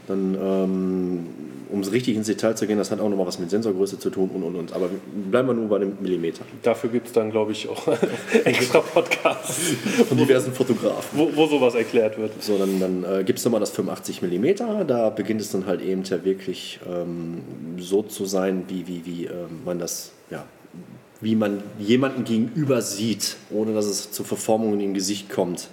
Dann, ähm, um es richtig ins Detail zu gehen, das hat auch nochmal was mit Sensorgröße zu tun und und und. Aber bleiben wir nur bei dem Millimeter. Dafür gibt es dann, glaube ich, auch extra Podcasts, Von diversen Fotografen. wo, wo sowas erklärt wird. So, dann, dann äh, gibt es nochmal das 85 mm. Da beginnt es dann halt eben ja wirklich ähm, so zu sein, wie, wie, wie ähm, man das, ja, wie man jemanden gegenüber sieht, ohne dass es zu Verformungen im Gesicht kommt.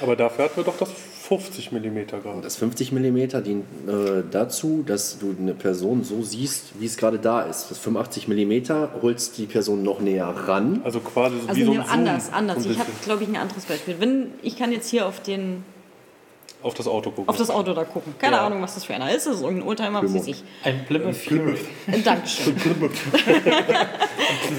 Aber dafür hatten wir doch das 50 mm gerade. Das 50 mm dient äh, dazu, dass du eine Person so siehst, wie es gerade da ist. Das 85 mm holst die Person noch näher ran. Also quasi so Also wie so ein Zoom. anders, anders. So ein Ich habe, glaube ich, ein anderes Beispiel. Wenn ich kann jetzt hier auf den auf das Auto gucken. auf das Auto da gucken. Keine Ja. Ahnung, was das für einer ist. Das ist irgendein Oldtimer, was weiß ich. Ein Plymouth Fury. Äh, Dankeschön.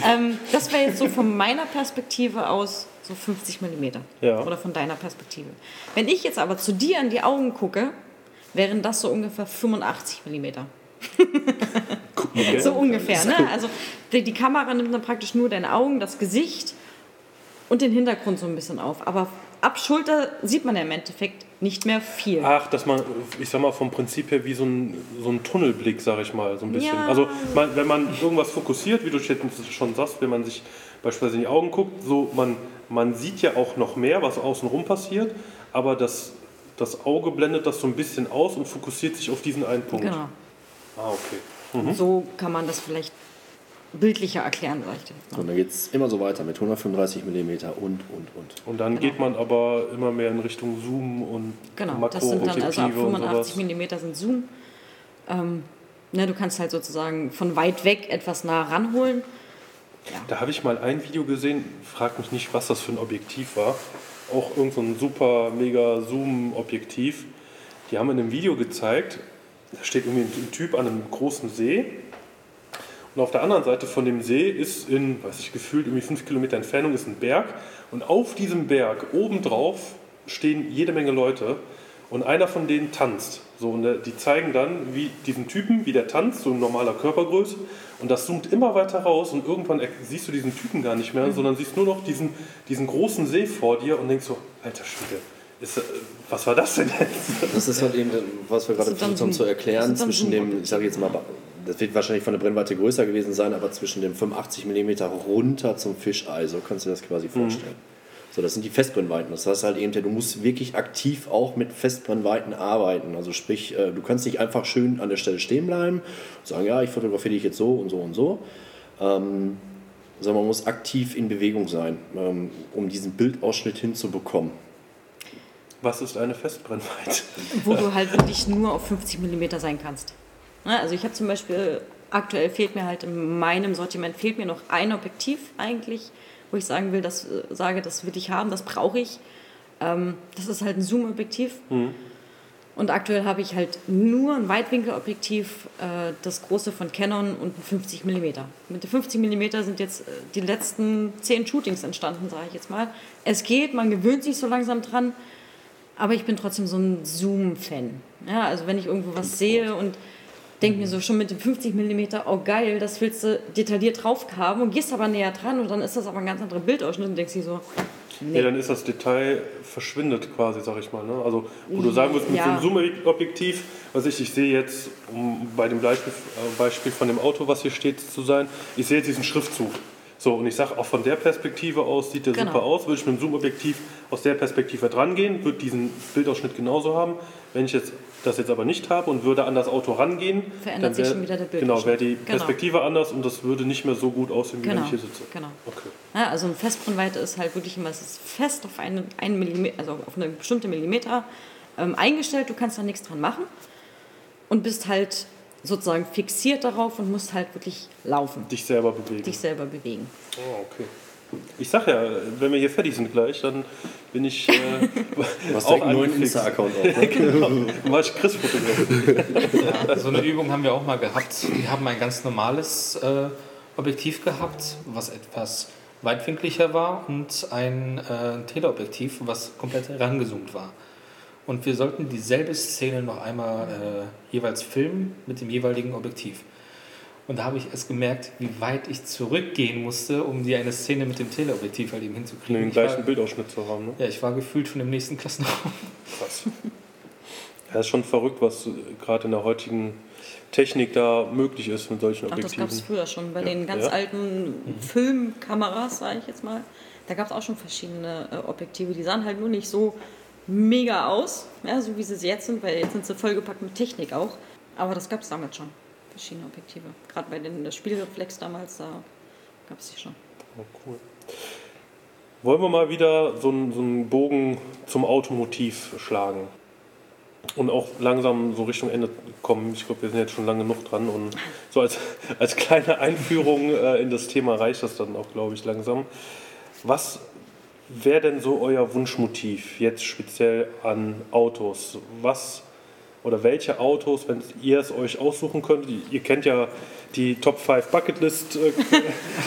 ähm, das wäre jetzt so von meiner Perspektive aus so 50 mm. Ja. Oder von deiner Perspektive. Wenn ich jetzt aber zu dir in die Augen gucke, wären das so ungefähr 85 mm. So ungefähr, ne? Also die, die Kamera nimmt dann praktisch nur deine Augen, das Gesicht und den Hintergrund so ein bisschen auf. Aber ab Schulter sieht man ja im Endeffekt nicht mehr viel. Ach, dass man, ich sag mal, vom Prinzip her wie so ein, so ein Tunnelblick, sag ich mal, so ein bisschen. Ja. Also, man, wenn man irgendwas fokussiert, wie du schon sagst, wenn man sich beispielsweise in die Augen guckt, so, man, man sieht ja auch noch mehr, was außenrum passiert, aber das, das Auge blendet das so ein bisschen aus und fokussiert sich auf diesen einen Punkt. Genau. Ah, okay. So kann man das vielleicht bildlicher erklären, sag ich dir. So, und dann geht es immer so weiter mit 135 mm und, und, und. Und dann geht man aber immer mehr in Richtung Zoom und Genau, das sind dann also ab Makroobjektive und 85 sowas. mm sind Zoom. Ähm, ne, du kannst halt sozusagen von weit weg etwas nah ranholen. Da habe ich mal ein Video gesehen, frag mich nicht, was das für ein Objektiv war. Auch irgend so ein super mega Zoom-Objektiv. Die haben in einem Video gezeigt, da steht irgendwie ein Typ an einem großen See. Und auf der anderen Seite von dem See ist in, weiß ich, gefühlt irgendwie fünf Kilometer Entfernung ist ein Berg. Und auf diesem Berg obendrauf stehen jede Menge Leute. Und einer von denen tanzt. So, und äh, die zeigen dann, wie diesen Typen, wie der tanzt, so in normaler Körpergröße. Und das zoomt immer weiter raus und irgendwann siehst du diesen Typen gar nicht mehr, sondern siehst nur noch diesen, diesen großen See vor dir und denkst so, alter Schwede, ist, was war das denn jetzt? Das ist halt eben, was wir gerade versucht haben zu erklären, zwischen dem, ich sage jetzt mal, das wird wahrscheinlich von der Brennweite größer gewesen sein, aber zwischen dem 85 mm runter zum Fischei, so kannst du dir das quasi vorstellen. So, das sind die Festbrennweiten. Das heißt halt eben, du musst wirklich aktiv auch mit Festbrennweiten arbeiten. Also sprich, äh, du kannst nicht einfach schön an der Stelle stehen bleiben und sagen, ja, ich fotografiere dich jetzt so und so und so. Ähm, sondern man muss aktiv in Bewegung sein, ähm, um diesen Bildausschnitt hinzubekommen. Was ist eine Festbrennweite? Wo du halt wirklich nur auf 50 mm sein kannst. Ne, Also ich habe zum Beispiel, aktuell fehlt mir halt in meinem Sortiment, fehlt mir noch ein Objektiv eigentlich, wo ich sagen will, das, äh, sage, das will ich haben, das brauche ich. Ähm, das ist halt ein Zoom-Objektiv. Und aktuell habe ich halt nur ein Weitwinkelobjektiv, äh, das große von Canon und ein 50 mm. Mit den 50 mm sind jetzt äh, die letzten zehn Shootings entstanden, sage ich jetzt mal. Es geht, man gewöhnt sich so langsam dran, aber ich bin trotzdem so ein Zoom-Fan. Ja, also wenn ich irgendwo was sehe und denke mir so schon mit dem 50 mm, oh geil, das willst du detailliert drauf haben und gehst aber näher dran und dann ist das aber ein ganz anderer Bildausschnitt und denkst dir so, Ja, dann ist das Detail verschwindet quasi, sag ich mal. Ne? Also, wo du sagen würdest, mit Ja. so einem Zoom-Objektiv, also ich, ich sehe jetzt, um bei dem Beispiel, äh, Beispiel von dem Auto, was hier steht, zu sein, ich sehe jetzt diesen Schriftzug. So, und ich sage, auch von der Perspektive aus sieht der Genau. super aus. Würde ich mit dem Zoom-Objektiv aus der Perspektive dran gehen, würde diesen Bildausschnitt genauso haben. Wenn ich jetzt das jetzt aber nicht habe und würde an das Auto rangehen, Verändert dann sich wär- schon wieder der Genau, wäre die Bildausschnitt. Perspektive anders und das würde nicht mehr so gut aussehen, wie wenn Genau, ich hier sitze. genau. Okay. Ja, also eine Festbrennweite ist halt wirklich immer, es ist fest auf einen, einen Millimeter, also auf eine bestimmte Millimeter ähm, eingestellt, du kannst da nichts dran machen und bist halt sozusagen fixiert darauf und musst halt wirklich laufen, Dich selber bewegen. dich selber bewegen. Oh, okay. Ich sag ja, wenn wir hier fertig sind gleich, dann bin ich äh, hast auch einen neuen. Insta-Account auf. Ne? genau. Ich Chris fotografiert. So eine Übung haben wir auch mal gehabt. Wir haben ein ganz normales äh, Objektiv gehabt, was etwas weitwinkliger war und ein äh, Teleobjektiv, was komplett herangezoomt war. Und wir sollten dieselbe Szene noch einmal äh, jeweils filmen mit dem jeweiligen Objektiv. Und da habe ich erst gemerkt, wie weit ich zurückgehen musste, um die eine Szene mit dem Teleobjektiv halt eben Um hinzukriegen. den Ich war, gleichen Bildausschnitt zu haben. Ne? ja, ich war gefühlt schon im nächsten Klassenraum. Krass. Ja, ist schon verrückt, was gerade in der heutigen Technik da möglich ist mit solchen Ach, das gab es Objektiven. früher schon bei Ja. den ganz Ja. alten Filmkameras, sage ich jetzt mal. Da gab es auch schon verschiedene äh, Objektive, die sahen halt nur nicht so mega aus, ja, so wie sie jetzt sind, weil jetzt sind sie vollgepackt mit Technik auch. Aber das gab es damals schon, verschiedene Objektive. Gerade bei den der Spielreflex damals, da gab es die schon. Oh, cool. Wollen wir mal wieder so einen, so einen Bogen zum Automotiv schlagen? Und auch langsam so Richtung Ende kommen. Ich glaube, wir sind jetzt schon lange genug dran. Und so als, als kleine Einführung äh, in das Thema reicht das dann auch, glaube ich, langsam. Was wäre denn so euer Wunschmotiv jetzt speziell an Autos? Was oder welche Autos, wenn ihr es euch aussuchen könnt? Ihr kennt ja die Top 5 Bucketlist äh,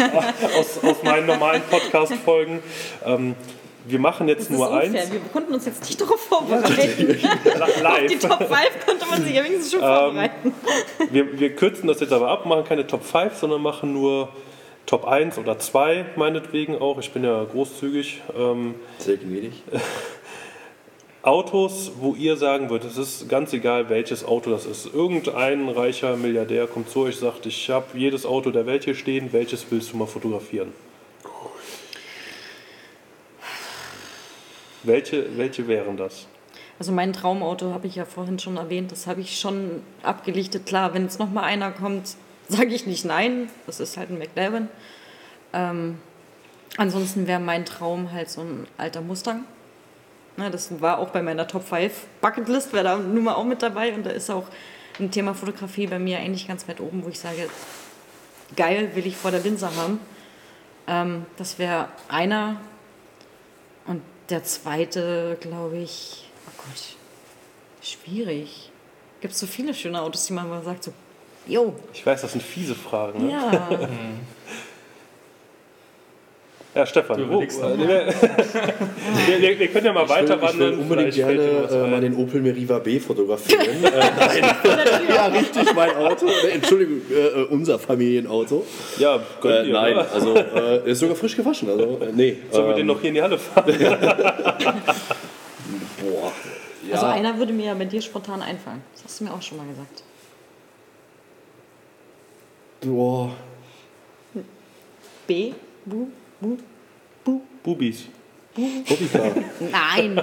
aus, aus meinen normalen Podcast-Folgen. Ähm, wir machen Das jetzt ist nur unfair, eins. wir konnten uns jetzt nicht darauf vorbereiten. Auf die Live. Top 5 konnte man sich ja wenigstens schon vorbereiten. Wir, wir kürzen das jetzt aber ab, machen keine Top 5, sondern machen nur Top 1 oder 2, meinetwegen auch. Ich bin ja großzügig. Ähm, Sehr gnädig. Autos, wo ihr sagen würdet, es ist ganz egal, welches Auto das ist. Irgendein reicher Milliardär kommt zu euch, sagt, ich habe jedes Auto der Welt hier stehen, welches willst du mal fotografieren? Welche, welche wären das? Also mein Traumauto habe ich ja vorhin schon erwähnt, das habe ich schon abgelichtet. Klar, wenn jetzt noch mal einer kommt, sage ich nicht nein. Das ist halt ein McLaren. Ähm, ansonsten wäre mein Traum halt so ein alter Mustang. Na, das war auch bei meiner Top 5 Bucketlist, wäre da nun mal auch mit dabei. Und da ist auch ein Thema Fotografie bei mir eigentlich ganz weit oben, wo ich sage, geil, will ich vor der Linse haben. Ähm, das wäre einer. Und der zweite, glaube ich, oh Gott, schwierig. Gibt es so viele schöne Autos, die man mal sagt, so, jo, Ich weiß, das sind fiese Fragen. Ne? ja. Ja, Stefan, Du wo, äh, wir, wir, wir können ja mal Ich will, weiter ich will unbedingt gerne äh, mal den Opel Meriva B fotografieren. äh, nein. ja, richtig, mein Auto. Äh, Entschuldigung, äh, unser Familienauto. Ja, könnt Äh, ihr, nein, oder? also äh, ist sogar frisch gewaschen. Also, äh, nee. Sollen wir den ähm, noch hier in die Halle fahren? Boah. Ja, Also einer würde mir ja bei dir spontan einfallen. Das hast du mir auch schon mal gesagt. boah. B, Bu, Bu, Bu, Bubis. Bobbycar. Nein,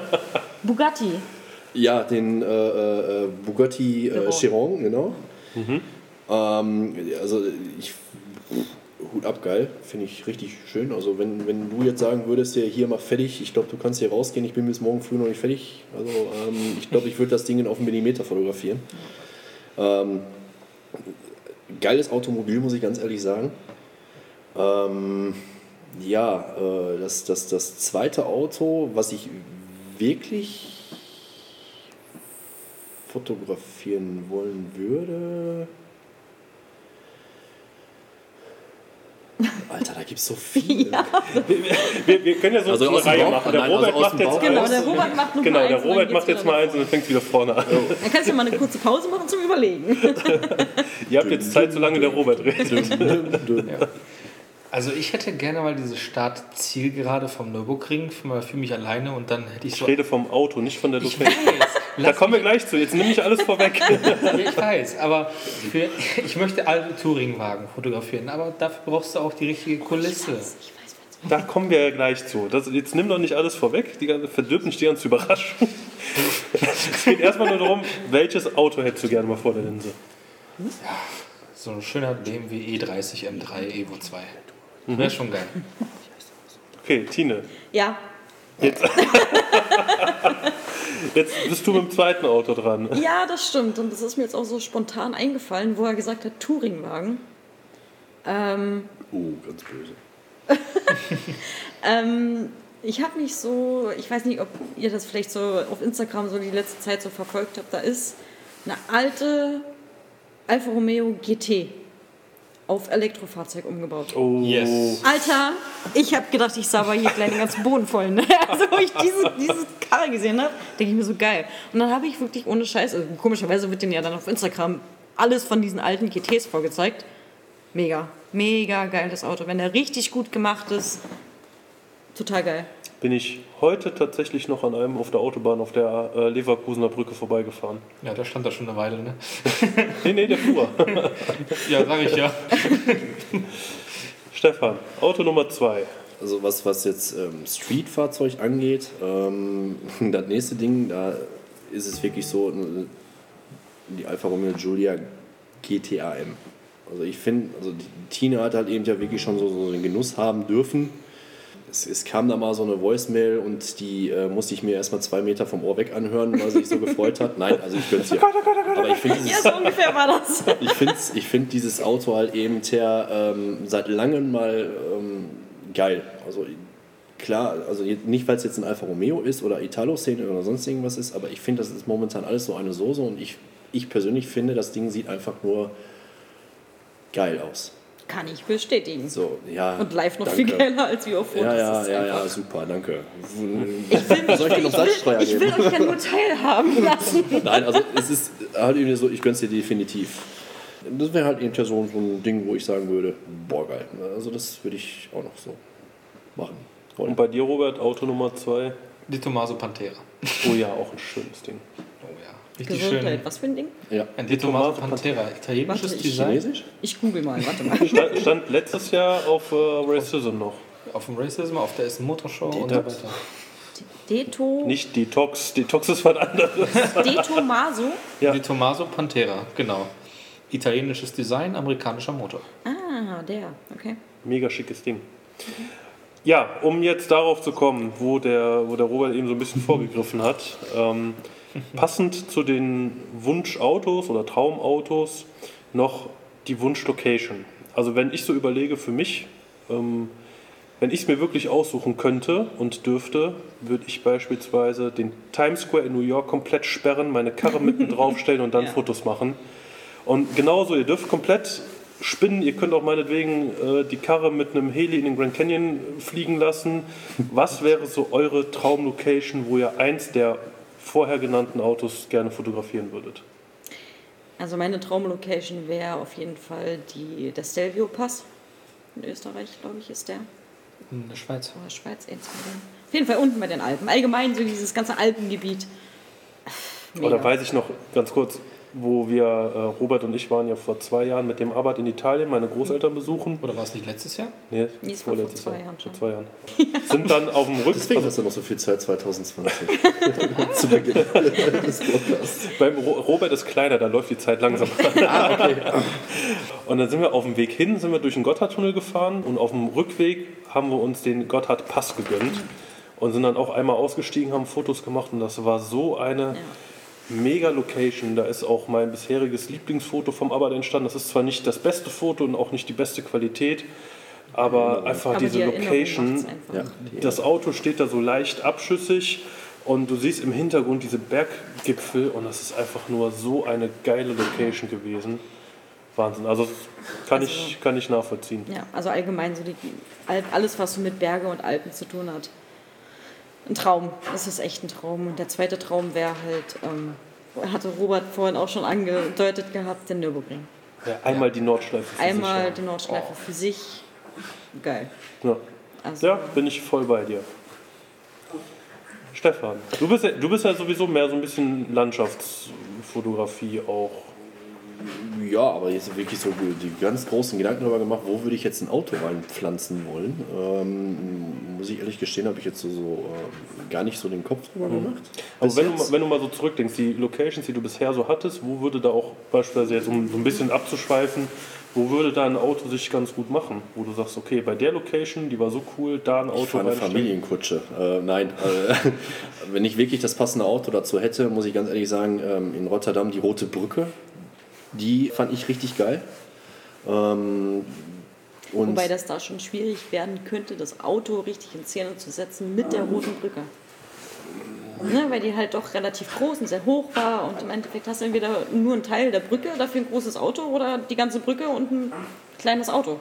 Bugatti. Ja, den äh, äh, Bugatti äh, Chiron. Genau. Ähm, also ich Hut ab, geil, finde ich richtig schön. Also wenn, wenn du jetzt sagen würdest, ja, hier mach fertig, ich glaube, du kannst hier rausgehen, ich bin bis morgen früh noch nicht fertig. Also ähm, ich glaube, ich würde das Ding auf einen Millimeter fotografieren. Ähm, geiles Automobil, muss ich ganz ehrlich sagen. Ähm, ja, äh, das, das, das zweite Auto, was ich wirklich fotografieren wollen würde. Alter, da gibt es so viel. Wir, wir können ja so Also eine Reihe Bauch- machen. Der nein, also Robert aus macht jetzt Genau, eins. der Robert macht noch Genau, mal der eins und dann Robert macht jetzt wieder mal eins und dann fängt wieder vorne an. Dann kannst du mal eine kurze Pause machen zum Überlegen. Ihr habt jetzt Zeit, solange der Robert redet. Also ich hätte gerne mal diese Start-Zielgerade vom Nürburgring für, mich alleine und dann hätte ich Ich so... rede vom Auto, nicht von der Ich weiß, Da kommen wir gleich zu. Jetzt nimm nicht alles vorweg. Ja, ich weiß, aber für, ich möchte alte Touringwagen fotografieren, aber dafür brauchst du auch die richtige Kulisse. Da kommen wir ja gleich zu. Das, jetzt nimm doch nicht alles vorweg. Die ganze, verdirb nicht die ganze Überraschung. Es geht erstmal nur darum, welches Auto hättest du gerne mal vor der Linse? So ein schöner BMW E30 M3 Evo 2. Wäre schon geil. Okay, Tine. Ja, Jetzt, jetzt bist du mit dem zweiten Auto dran. ja, das stimmt. Und das ist mir jetzt auch so spontan eingefallen, wo er gesagt hat, Touringwagen. Ähm, Oh, ganz böse. ähm, ich habe mich so, ich weiß nicht, ob ihr das vielleicht so auf Instagram so die letzte Zeit so verfolgt habt, da ist eine alte Alfa Romeo GT auf Elektrofahrzeug umgebaut. Oh, Yes. Alter, ich habe gedacht, ich sah hier gleich den ganzen Boden voll. Ne? Also, wo ich diese, diese Karre gesehen habe, denke ich mir so geil. Und dann habe ich wirklich ohne Scheiß, also komischerweise wird denen ja dann auf Instagram alles von diesen alten GTs vorgezeigt. Mega, mega geiles Auto. Wenn der richtig gut gemacht ist, total geil. Bin ich heute tatsächlich noch an einem auf der Autobahn auf der äh, Leverkusener Brücke vorbeigefahren. Ja, der stand da schon eine Weile, ne? Nee, nee, der fuhr. Ja, sag ich ja. Stefan, Auto Nummer zwei. Also was, was jetzt ähm, Street-Fahrzeug angeht, ähm, das nächste Ding, da ist es wirklich so, äh, die Alfa Romeo Giulia GTAM. Also ich finde, also die Tina hat halt eben ja wirklich schon so, so den Genuss haben dürfen. Es, es kam da mal so eine Voicemail und die äh, musste ich mir erstmal zwei Meter vom Ohr weg anhören, weil sie sich so gefreut hat. Nein, also ich gönn's ihr. Aber ich finde Ja, dieses, so ungefähr war das. ich finde ich find dieses Auto halt eben der, ähm, seit langem mal ähm, geil. Also klar, also nicht weil es jetzt ein Alfa Romeo ist oder Italo-Szene oder sonst irgendwas ist, aber ich finde, das ist momentan alles so eine Soße und ich, ich persönlich finde, das Ding sieht einfach nur geil aus. Kann ich bestätigen. So, ja. Und live noch danke. viel geiler als wie auf Fotos. Ja, ja, ja, ja, super, danke. Ich will, mich, Soll ich ich will, ich will euch ja nur teilhaben lassen. Nein, also es ist halt irgendwie so, ich gönn's dir definitiv. Das wäre halt eben so, so ein Ding, wo ich sagen würde, boah geil. Also das würde ich auch noch so machen. Und bei dir, Robert, Auto Nummer zwei? Die Tommaso Pantera. Oh ja, auch ein schönes Ding. Richtig Gesundheit, schön. was für ein Ding? Ja. Ein Tommaso Pantera. Italienisches Warte, ich- Design. Chinesisch? Ich google mal, warte mal. Stand, stand letztes Jahr auf äh, Racism noch. Auf dem Racism, auf der Essen Motorshow und so Detox. weiter. Deto, Nicht Detox. Detox ist was anderes. Deto Maso. Ja. Die Tommaso Pantera, genau. Italienisches Design, amerikanischer Motor. Ah, der, okay. Mega schickes Ding. Ja, um jetzt darauf zu kommen, wo der, wo der Robert eben so ein bisschen vorgegriffen hat. Ähm, passend zu den Wunschautos oder Traumautos noch die Wunschlocation. Also wenn ich so überlege für mich, ähm, wenn ich es mir wirklich aussuchen könnte und dürfte, würde ich beispielsweise den Times Square in New York komplett sperren, meine Karre mitten draufstellen und dann Ja. Fotos machen. Und genauso, ihr dürft komplett spinnen, ihr könnt auch meinetwegen äh, die Karre mit einem Heli in den Grand Canyon fliegen lassen. Was wäre so eure Traumlocation, wo ihr eins der vorher genannten Autos gerne fotografieren würdet? Also meine Traumlocation wäre auf jeden Fall die, der Stelvio Pass. In Österreich, glaube ich, ist der. In der Schweiz. Oder Schweiz, eins von denen. Auf jeden Fall unten bei den Alpen. Allgemein so dieses ganze Alpengebiet. Mega. Oder weiß ich noch ganz kurz, wo wir, äh, Robert und ich waren ja vor zwei Jahren mit dem Arbeit in Italien, meine Großeltern besuchen. Oder war es nicht letztes Jahr? Nee, Nee, es war vor vorletztes zwei Jahr. Jahren Vor schon. zwei Jahren. Sind dann auf dem Rück, Deswegen also hast du noch so viel Zeit 2020. Zu Beginn des Podcasts. beim Ro Robert ist kleiner, da läuft die Zeit langsam. Und dann sind wir auf dem Weg hin, sind wir durch den Gotthardtunnel gefahren und auf dem Rückweg haben wir uns den Gotthardpass gegönnt und sind dann auch einmal ausgestiegen, haben Fotos gemacht und das war so eine mega Location. Da ist auch mein bisheriges Lieblingsfoto vom Abbott entstanden. Das ist zwar nicht das beste Foto und auch nicht die beste Qualität, aber einfach Aber diese die Location, einfach. Ja, das Auto steht da so leicht abschüssig und du siehst im Hintergrund diese Berggipfel und das ist einfach nur so eine geile Location gewesen. Wahnsinn. Also kann, ich, kann ich nachvollziehen. Ja, also allgemein so die alles, was so mit Berge und Alpen zu tun hat. Ein Traum. Das ist echt ein Traum. Und der zweite Traum wäre halt, ähm, hatte Robert vorhin auch schon angedeutet gehabt, den Nürburgring. Ja, einmal die Nordschleife. für sich Einmal die Nordschleife für sich. Geil. Ja. Also, ja, bin ich voll bei dir. Stefan, du bist, ja, du bist ja sowieso mehr so ein bisschen Landschaftsfotografie auch. Ja, aber jetzt wirklich so die ganz großen Gedanken darüber gemacht, wo würde ich jetzt ein Auto reinpflanzen wollen. Ähm, muss ich ehrlich gestehen, habe ich jetzt so, so äh, gar nicht so den Kopf drüber gemacht. Aber Bis wenn du, jetzt. wenn du mal so zurückdenkst, die Locations, die du bisher so hattest, wo würde da auch beispielsweise jetzt, um so ein bisschen abzuschweifen, wo würde da ein Auto sich ganz gut machen? Wo du sagst, okay, bei der Location, die war so cool, da ein Auto Ich fahre eine. Familienkutsche. Äh, nein, äh, wenn ich wirklich das passende Auto dazu hätte, muss ich ganz ehrlich sagen, ähm, in Rotterdam die Rote Brücke, die fand ich richtig geil. Ähm, und wobei das da schon schwierig werden könnte, das Auto richtig in Szene zu setzen mit der roten Brücke. Ne, weil die halt doch relativ groß und sehr hoch war und im Endeffekt hast du entweder nur einen Teil der Brücke, dafür ein großes Auto oder die ganze Brücke und ein kleines Auto.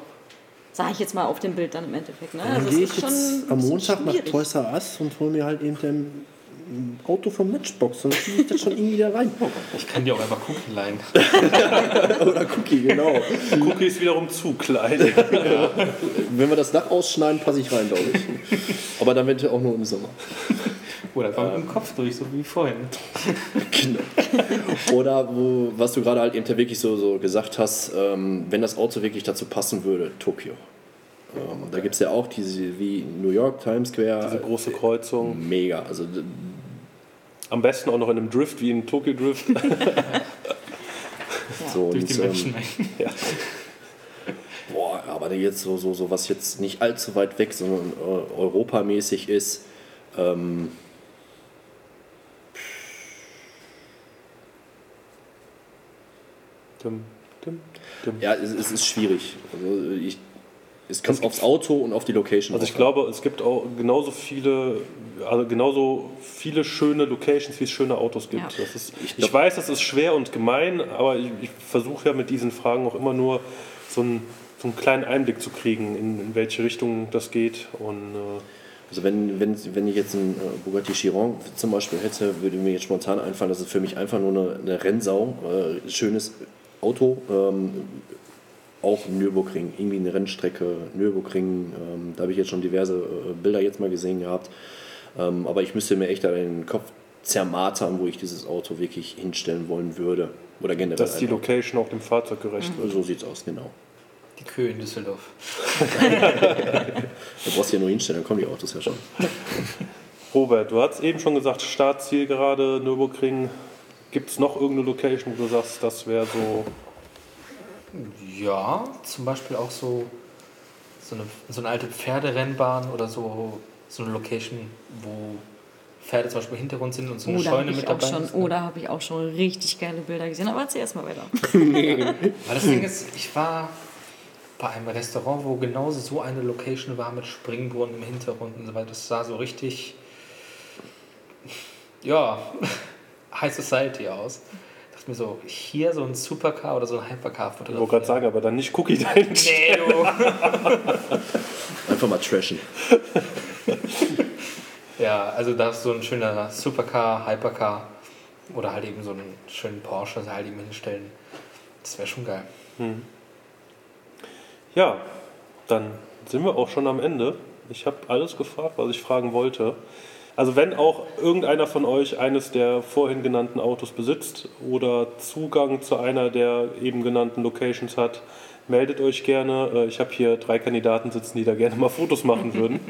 Sag ich jetzt mal auf dem Bild dann im Endeffekt. Ne? Also gehe ich jetzt am Montag nach schwierig. Toys R Us und hole mir halt eben ein Auto vom Matchbox und dann ziehe ich das schon irgendwie da rein. Ich kann dir auch einfach gucken leihen. Oder Cookie, genau. Cookie ist wiederum zu klein. Wenn wir das Dach ausschneiden, passe ich rein, glaube ich. Aber dann eventuell auch nur im Sommer. Oder einfach mit dem Kopf durch, so wie vorhin. Genau. Oder wo, was du gerade halt eben wirklich so, so gesagt hast, ähm, wenn das Auto wirklich dazu passen würde, Tokio. Ähm, da gibt es ja auch diese wie New York, Times Square. Diese große Kreuzung. Mega. Also Am besten auch noch in einem Drift wie in Tokyo Drift. so Durch und, die ähm, Menschenmengen. ja. boah, aber jetzt so, so, so was jetzt nicht allzu weit weg, sondern äh, europamäßig ist. Ähm, Dim, dim, dim. ja, es, es ist schwierig. Also ich, es kommt aufs Auto und auf die Location. Also ich glaube, es gibt auch genauso viele, also genauso viele schöne Locations, wie es schöne Autos gibt. Ja. Das ist, ich, glaub- weiß, das ist schwer und gemein, aber ich, ich versuche ja mit diesen Fragen auch immer nur so einen, so einen kleinen Einblick zu kriegen, in, in welche Richtung das geht. Und äh, Also wenn, wenn, wenn ich jetzt einen äh, Bugatti Chiron zum Beispiel hätte, würde mir jetzt spontan einfallen, das ist für mich einfach nur eine, eine Rennsau, äh, schönes Auto, ähm, auch Nürburgring, irgendwie eine Rennstrecke, Nürburgring, ähm, da habe ich jetzt schon diverse äh, Bilder jetzt mal gesehen gehabt, ähm, aber ich müsste mir echt da den Kopf zermartern, wo ich dieses Auto wirklich hinstellen wollen würde. Oder generell. dass die. Location auch dem Fahrzeug gerecht wird. so sieht's aus, genau. Die Kühe in Düsseldorf. Da brauchst du ja nur hinstellen, dann kommen die Autos ja schon. Robert, du hast eben schon gesagt, Startziel gerade Nürburgring. Gibt es noch irgendeine Location, wo du sagst, das wäre so Ja, zum Beispiel auch so, so, eine, so eine alte Pferderennbahn oder so, so eine Location, wo Pferde zum Beispiel im Hintergrund sind und so eine Oh, da Scheune habe ich, mit auch dabei schon- ist. oh, da habe ich auch schon richtig geile Bilder gesehen. Aber erzähl erst mal weiter. Weil das Ding ist, ich war bei einem Restaurant, wo genauso so eine Location war mit Springbrunnen im Hintergrund und so weiter. Das sah so richtig, ja, High Society aus. Ich dachte mir so, hier so ein Supercar oder so ein Hypercar Ich wollte gerade fotografieren. sagen, aber dann nicht Cookie dahin. Nee, du. Einfach mal trashen. Ja, also da ist so ein schöner Supercar, Hypercar oder halt eben so einen schönen Porsche halt eben hinstellen. Das wäre schon geil. Ja, dann sind wir auch schon am Ende. Ich habe alles gefragt, was ich fragen wollte. Also wenn auch irgendeiner von euch eines der vorhin genannten Autos besitzt oder Zugang zu einer der eben genannten Locations hat, meldet euch gerne. Äh, Ich habe hier drei Kandidaten sitzen, die da gerne mal Fotos machen würden.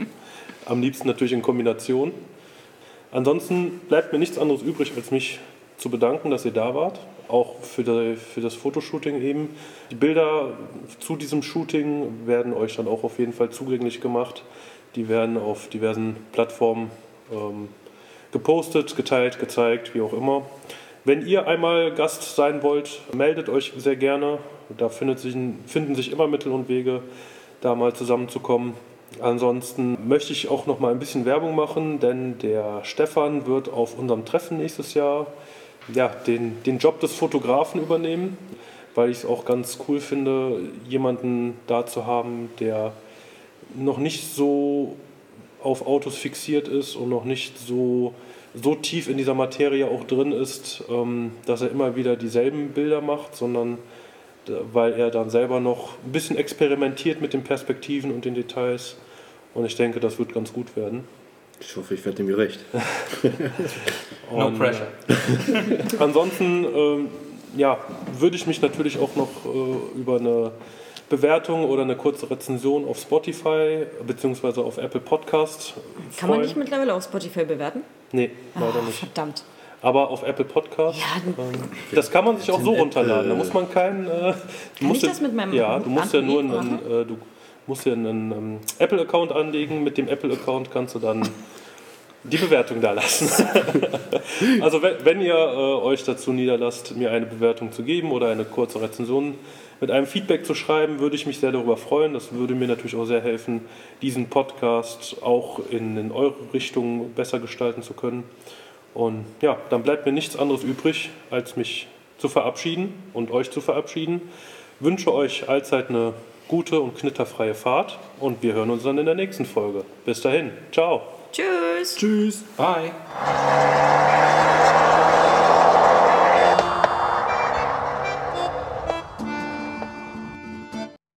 Am liebsten natürlich in Kombination. Ansonsten bleibt mir nichts anderes übrig, als mich zu bedanken, dass ihr da wart. Auch für, die, für das Fotoshooting eben. Die Bilder zu diesem Shooting werden euch dann auch auf jeden Fall zugänglich gemacht. Die werden auf diversen Plattformen ähm, gepostet, geteilt, gezeigt, wie auch immer. Wenn ihr einmal Gast sein wollt, meldet euch sehr gerne. Da sich, finden sich immer Mittel und Wege, da mal zusammenzukommen. Ansonsten möchte ich auch noch mal ein bisschen Werbung machen, denn der Stefan wird auf unserem Treffen nächstes Jahr ja, den, den Job des Fotografen übernehmen, weil ich es auch ganz cool finde, jemanden da zu haben, der noch nicht so auf Autos fixiert ist und noch nicht so, so tief in dieser Materie auch drin ist, ähm, dass er immer wieder dieselben Bilder macht, sondern äh, weil er dann selber noch ein bisschen experimentiert mit den Perspektiven und den Details. Und ich denke, das wird ganz gut werden. Ich hoffe, ich werde dem gerecht. No pressure. Ansonsten ähm, ja, würde ich mich natürlich auch noch äh, über eine Bewertung oder eine kurze Rezension auf Spotify bzw. auf Apple Podcast Kann man freuen. nicht mittlerweile auf Spotify bewerten? Nee, leider Ah, nicht. Verdammt. Aber auf Apple Podcast. Ja, ähm, das kann man sich auch so Apple- runterladen. Da muss man keinen. Äh, du Kann musst ich ja- das mit meinem Ja, du musst ja nur einen, äh, du musst ja einen ähm, Apple-Account anlegen. Mit dem Apple-Account kannst du dann die Bewertung da lassen. also wenn, wenn ihr äh, euch dazu niederlasst, mir eine Bewertung zu geben oder eine kurze Rezension mit einem Feedback zu schreiben, würde ich mich sehr darüber freuen. Das würde mir natürlich auch sehr helfen, diesen Podcast auch in, in eure Richtung besser gestalten zu können. Und ja, dann bleibt mir nichts anderes übrig, als mich zu verabschieden und euch zu verabschieden. Wünsche euch allzeit eine gute und knitterfreie Fahrt und wir hören uns dann in der nächsten Folge. Bis dahin, ciao. Tschüss. Tschüss. Bye.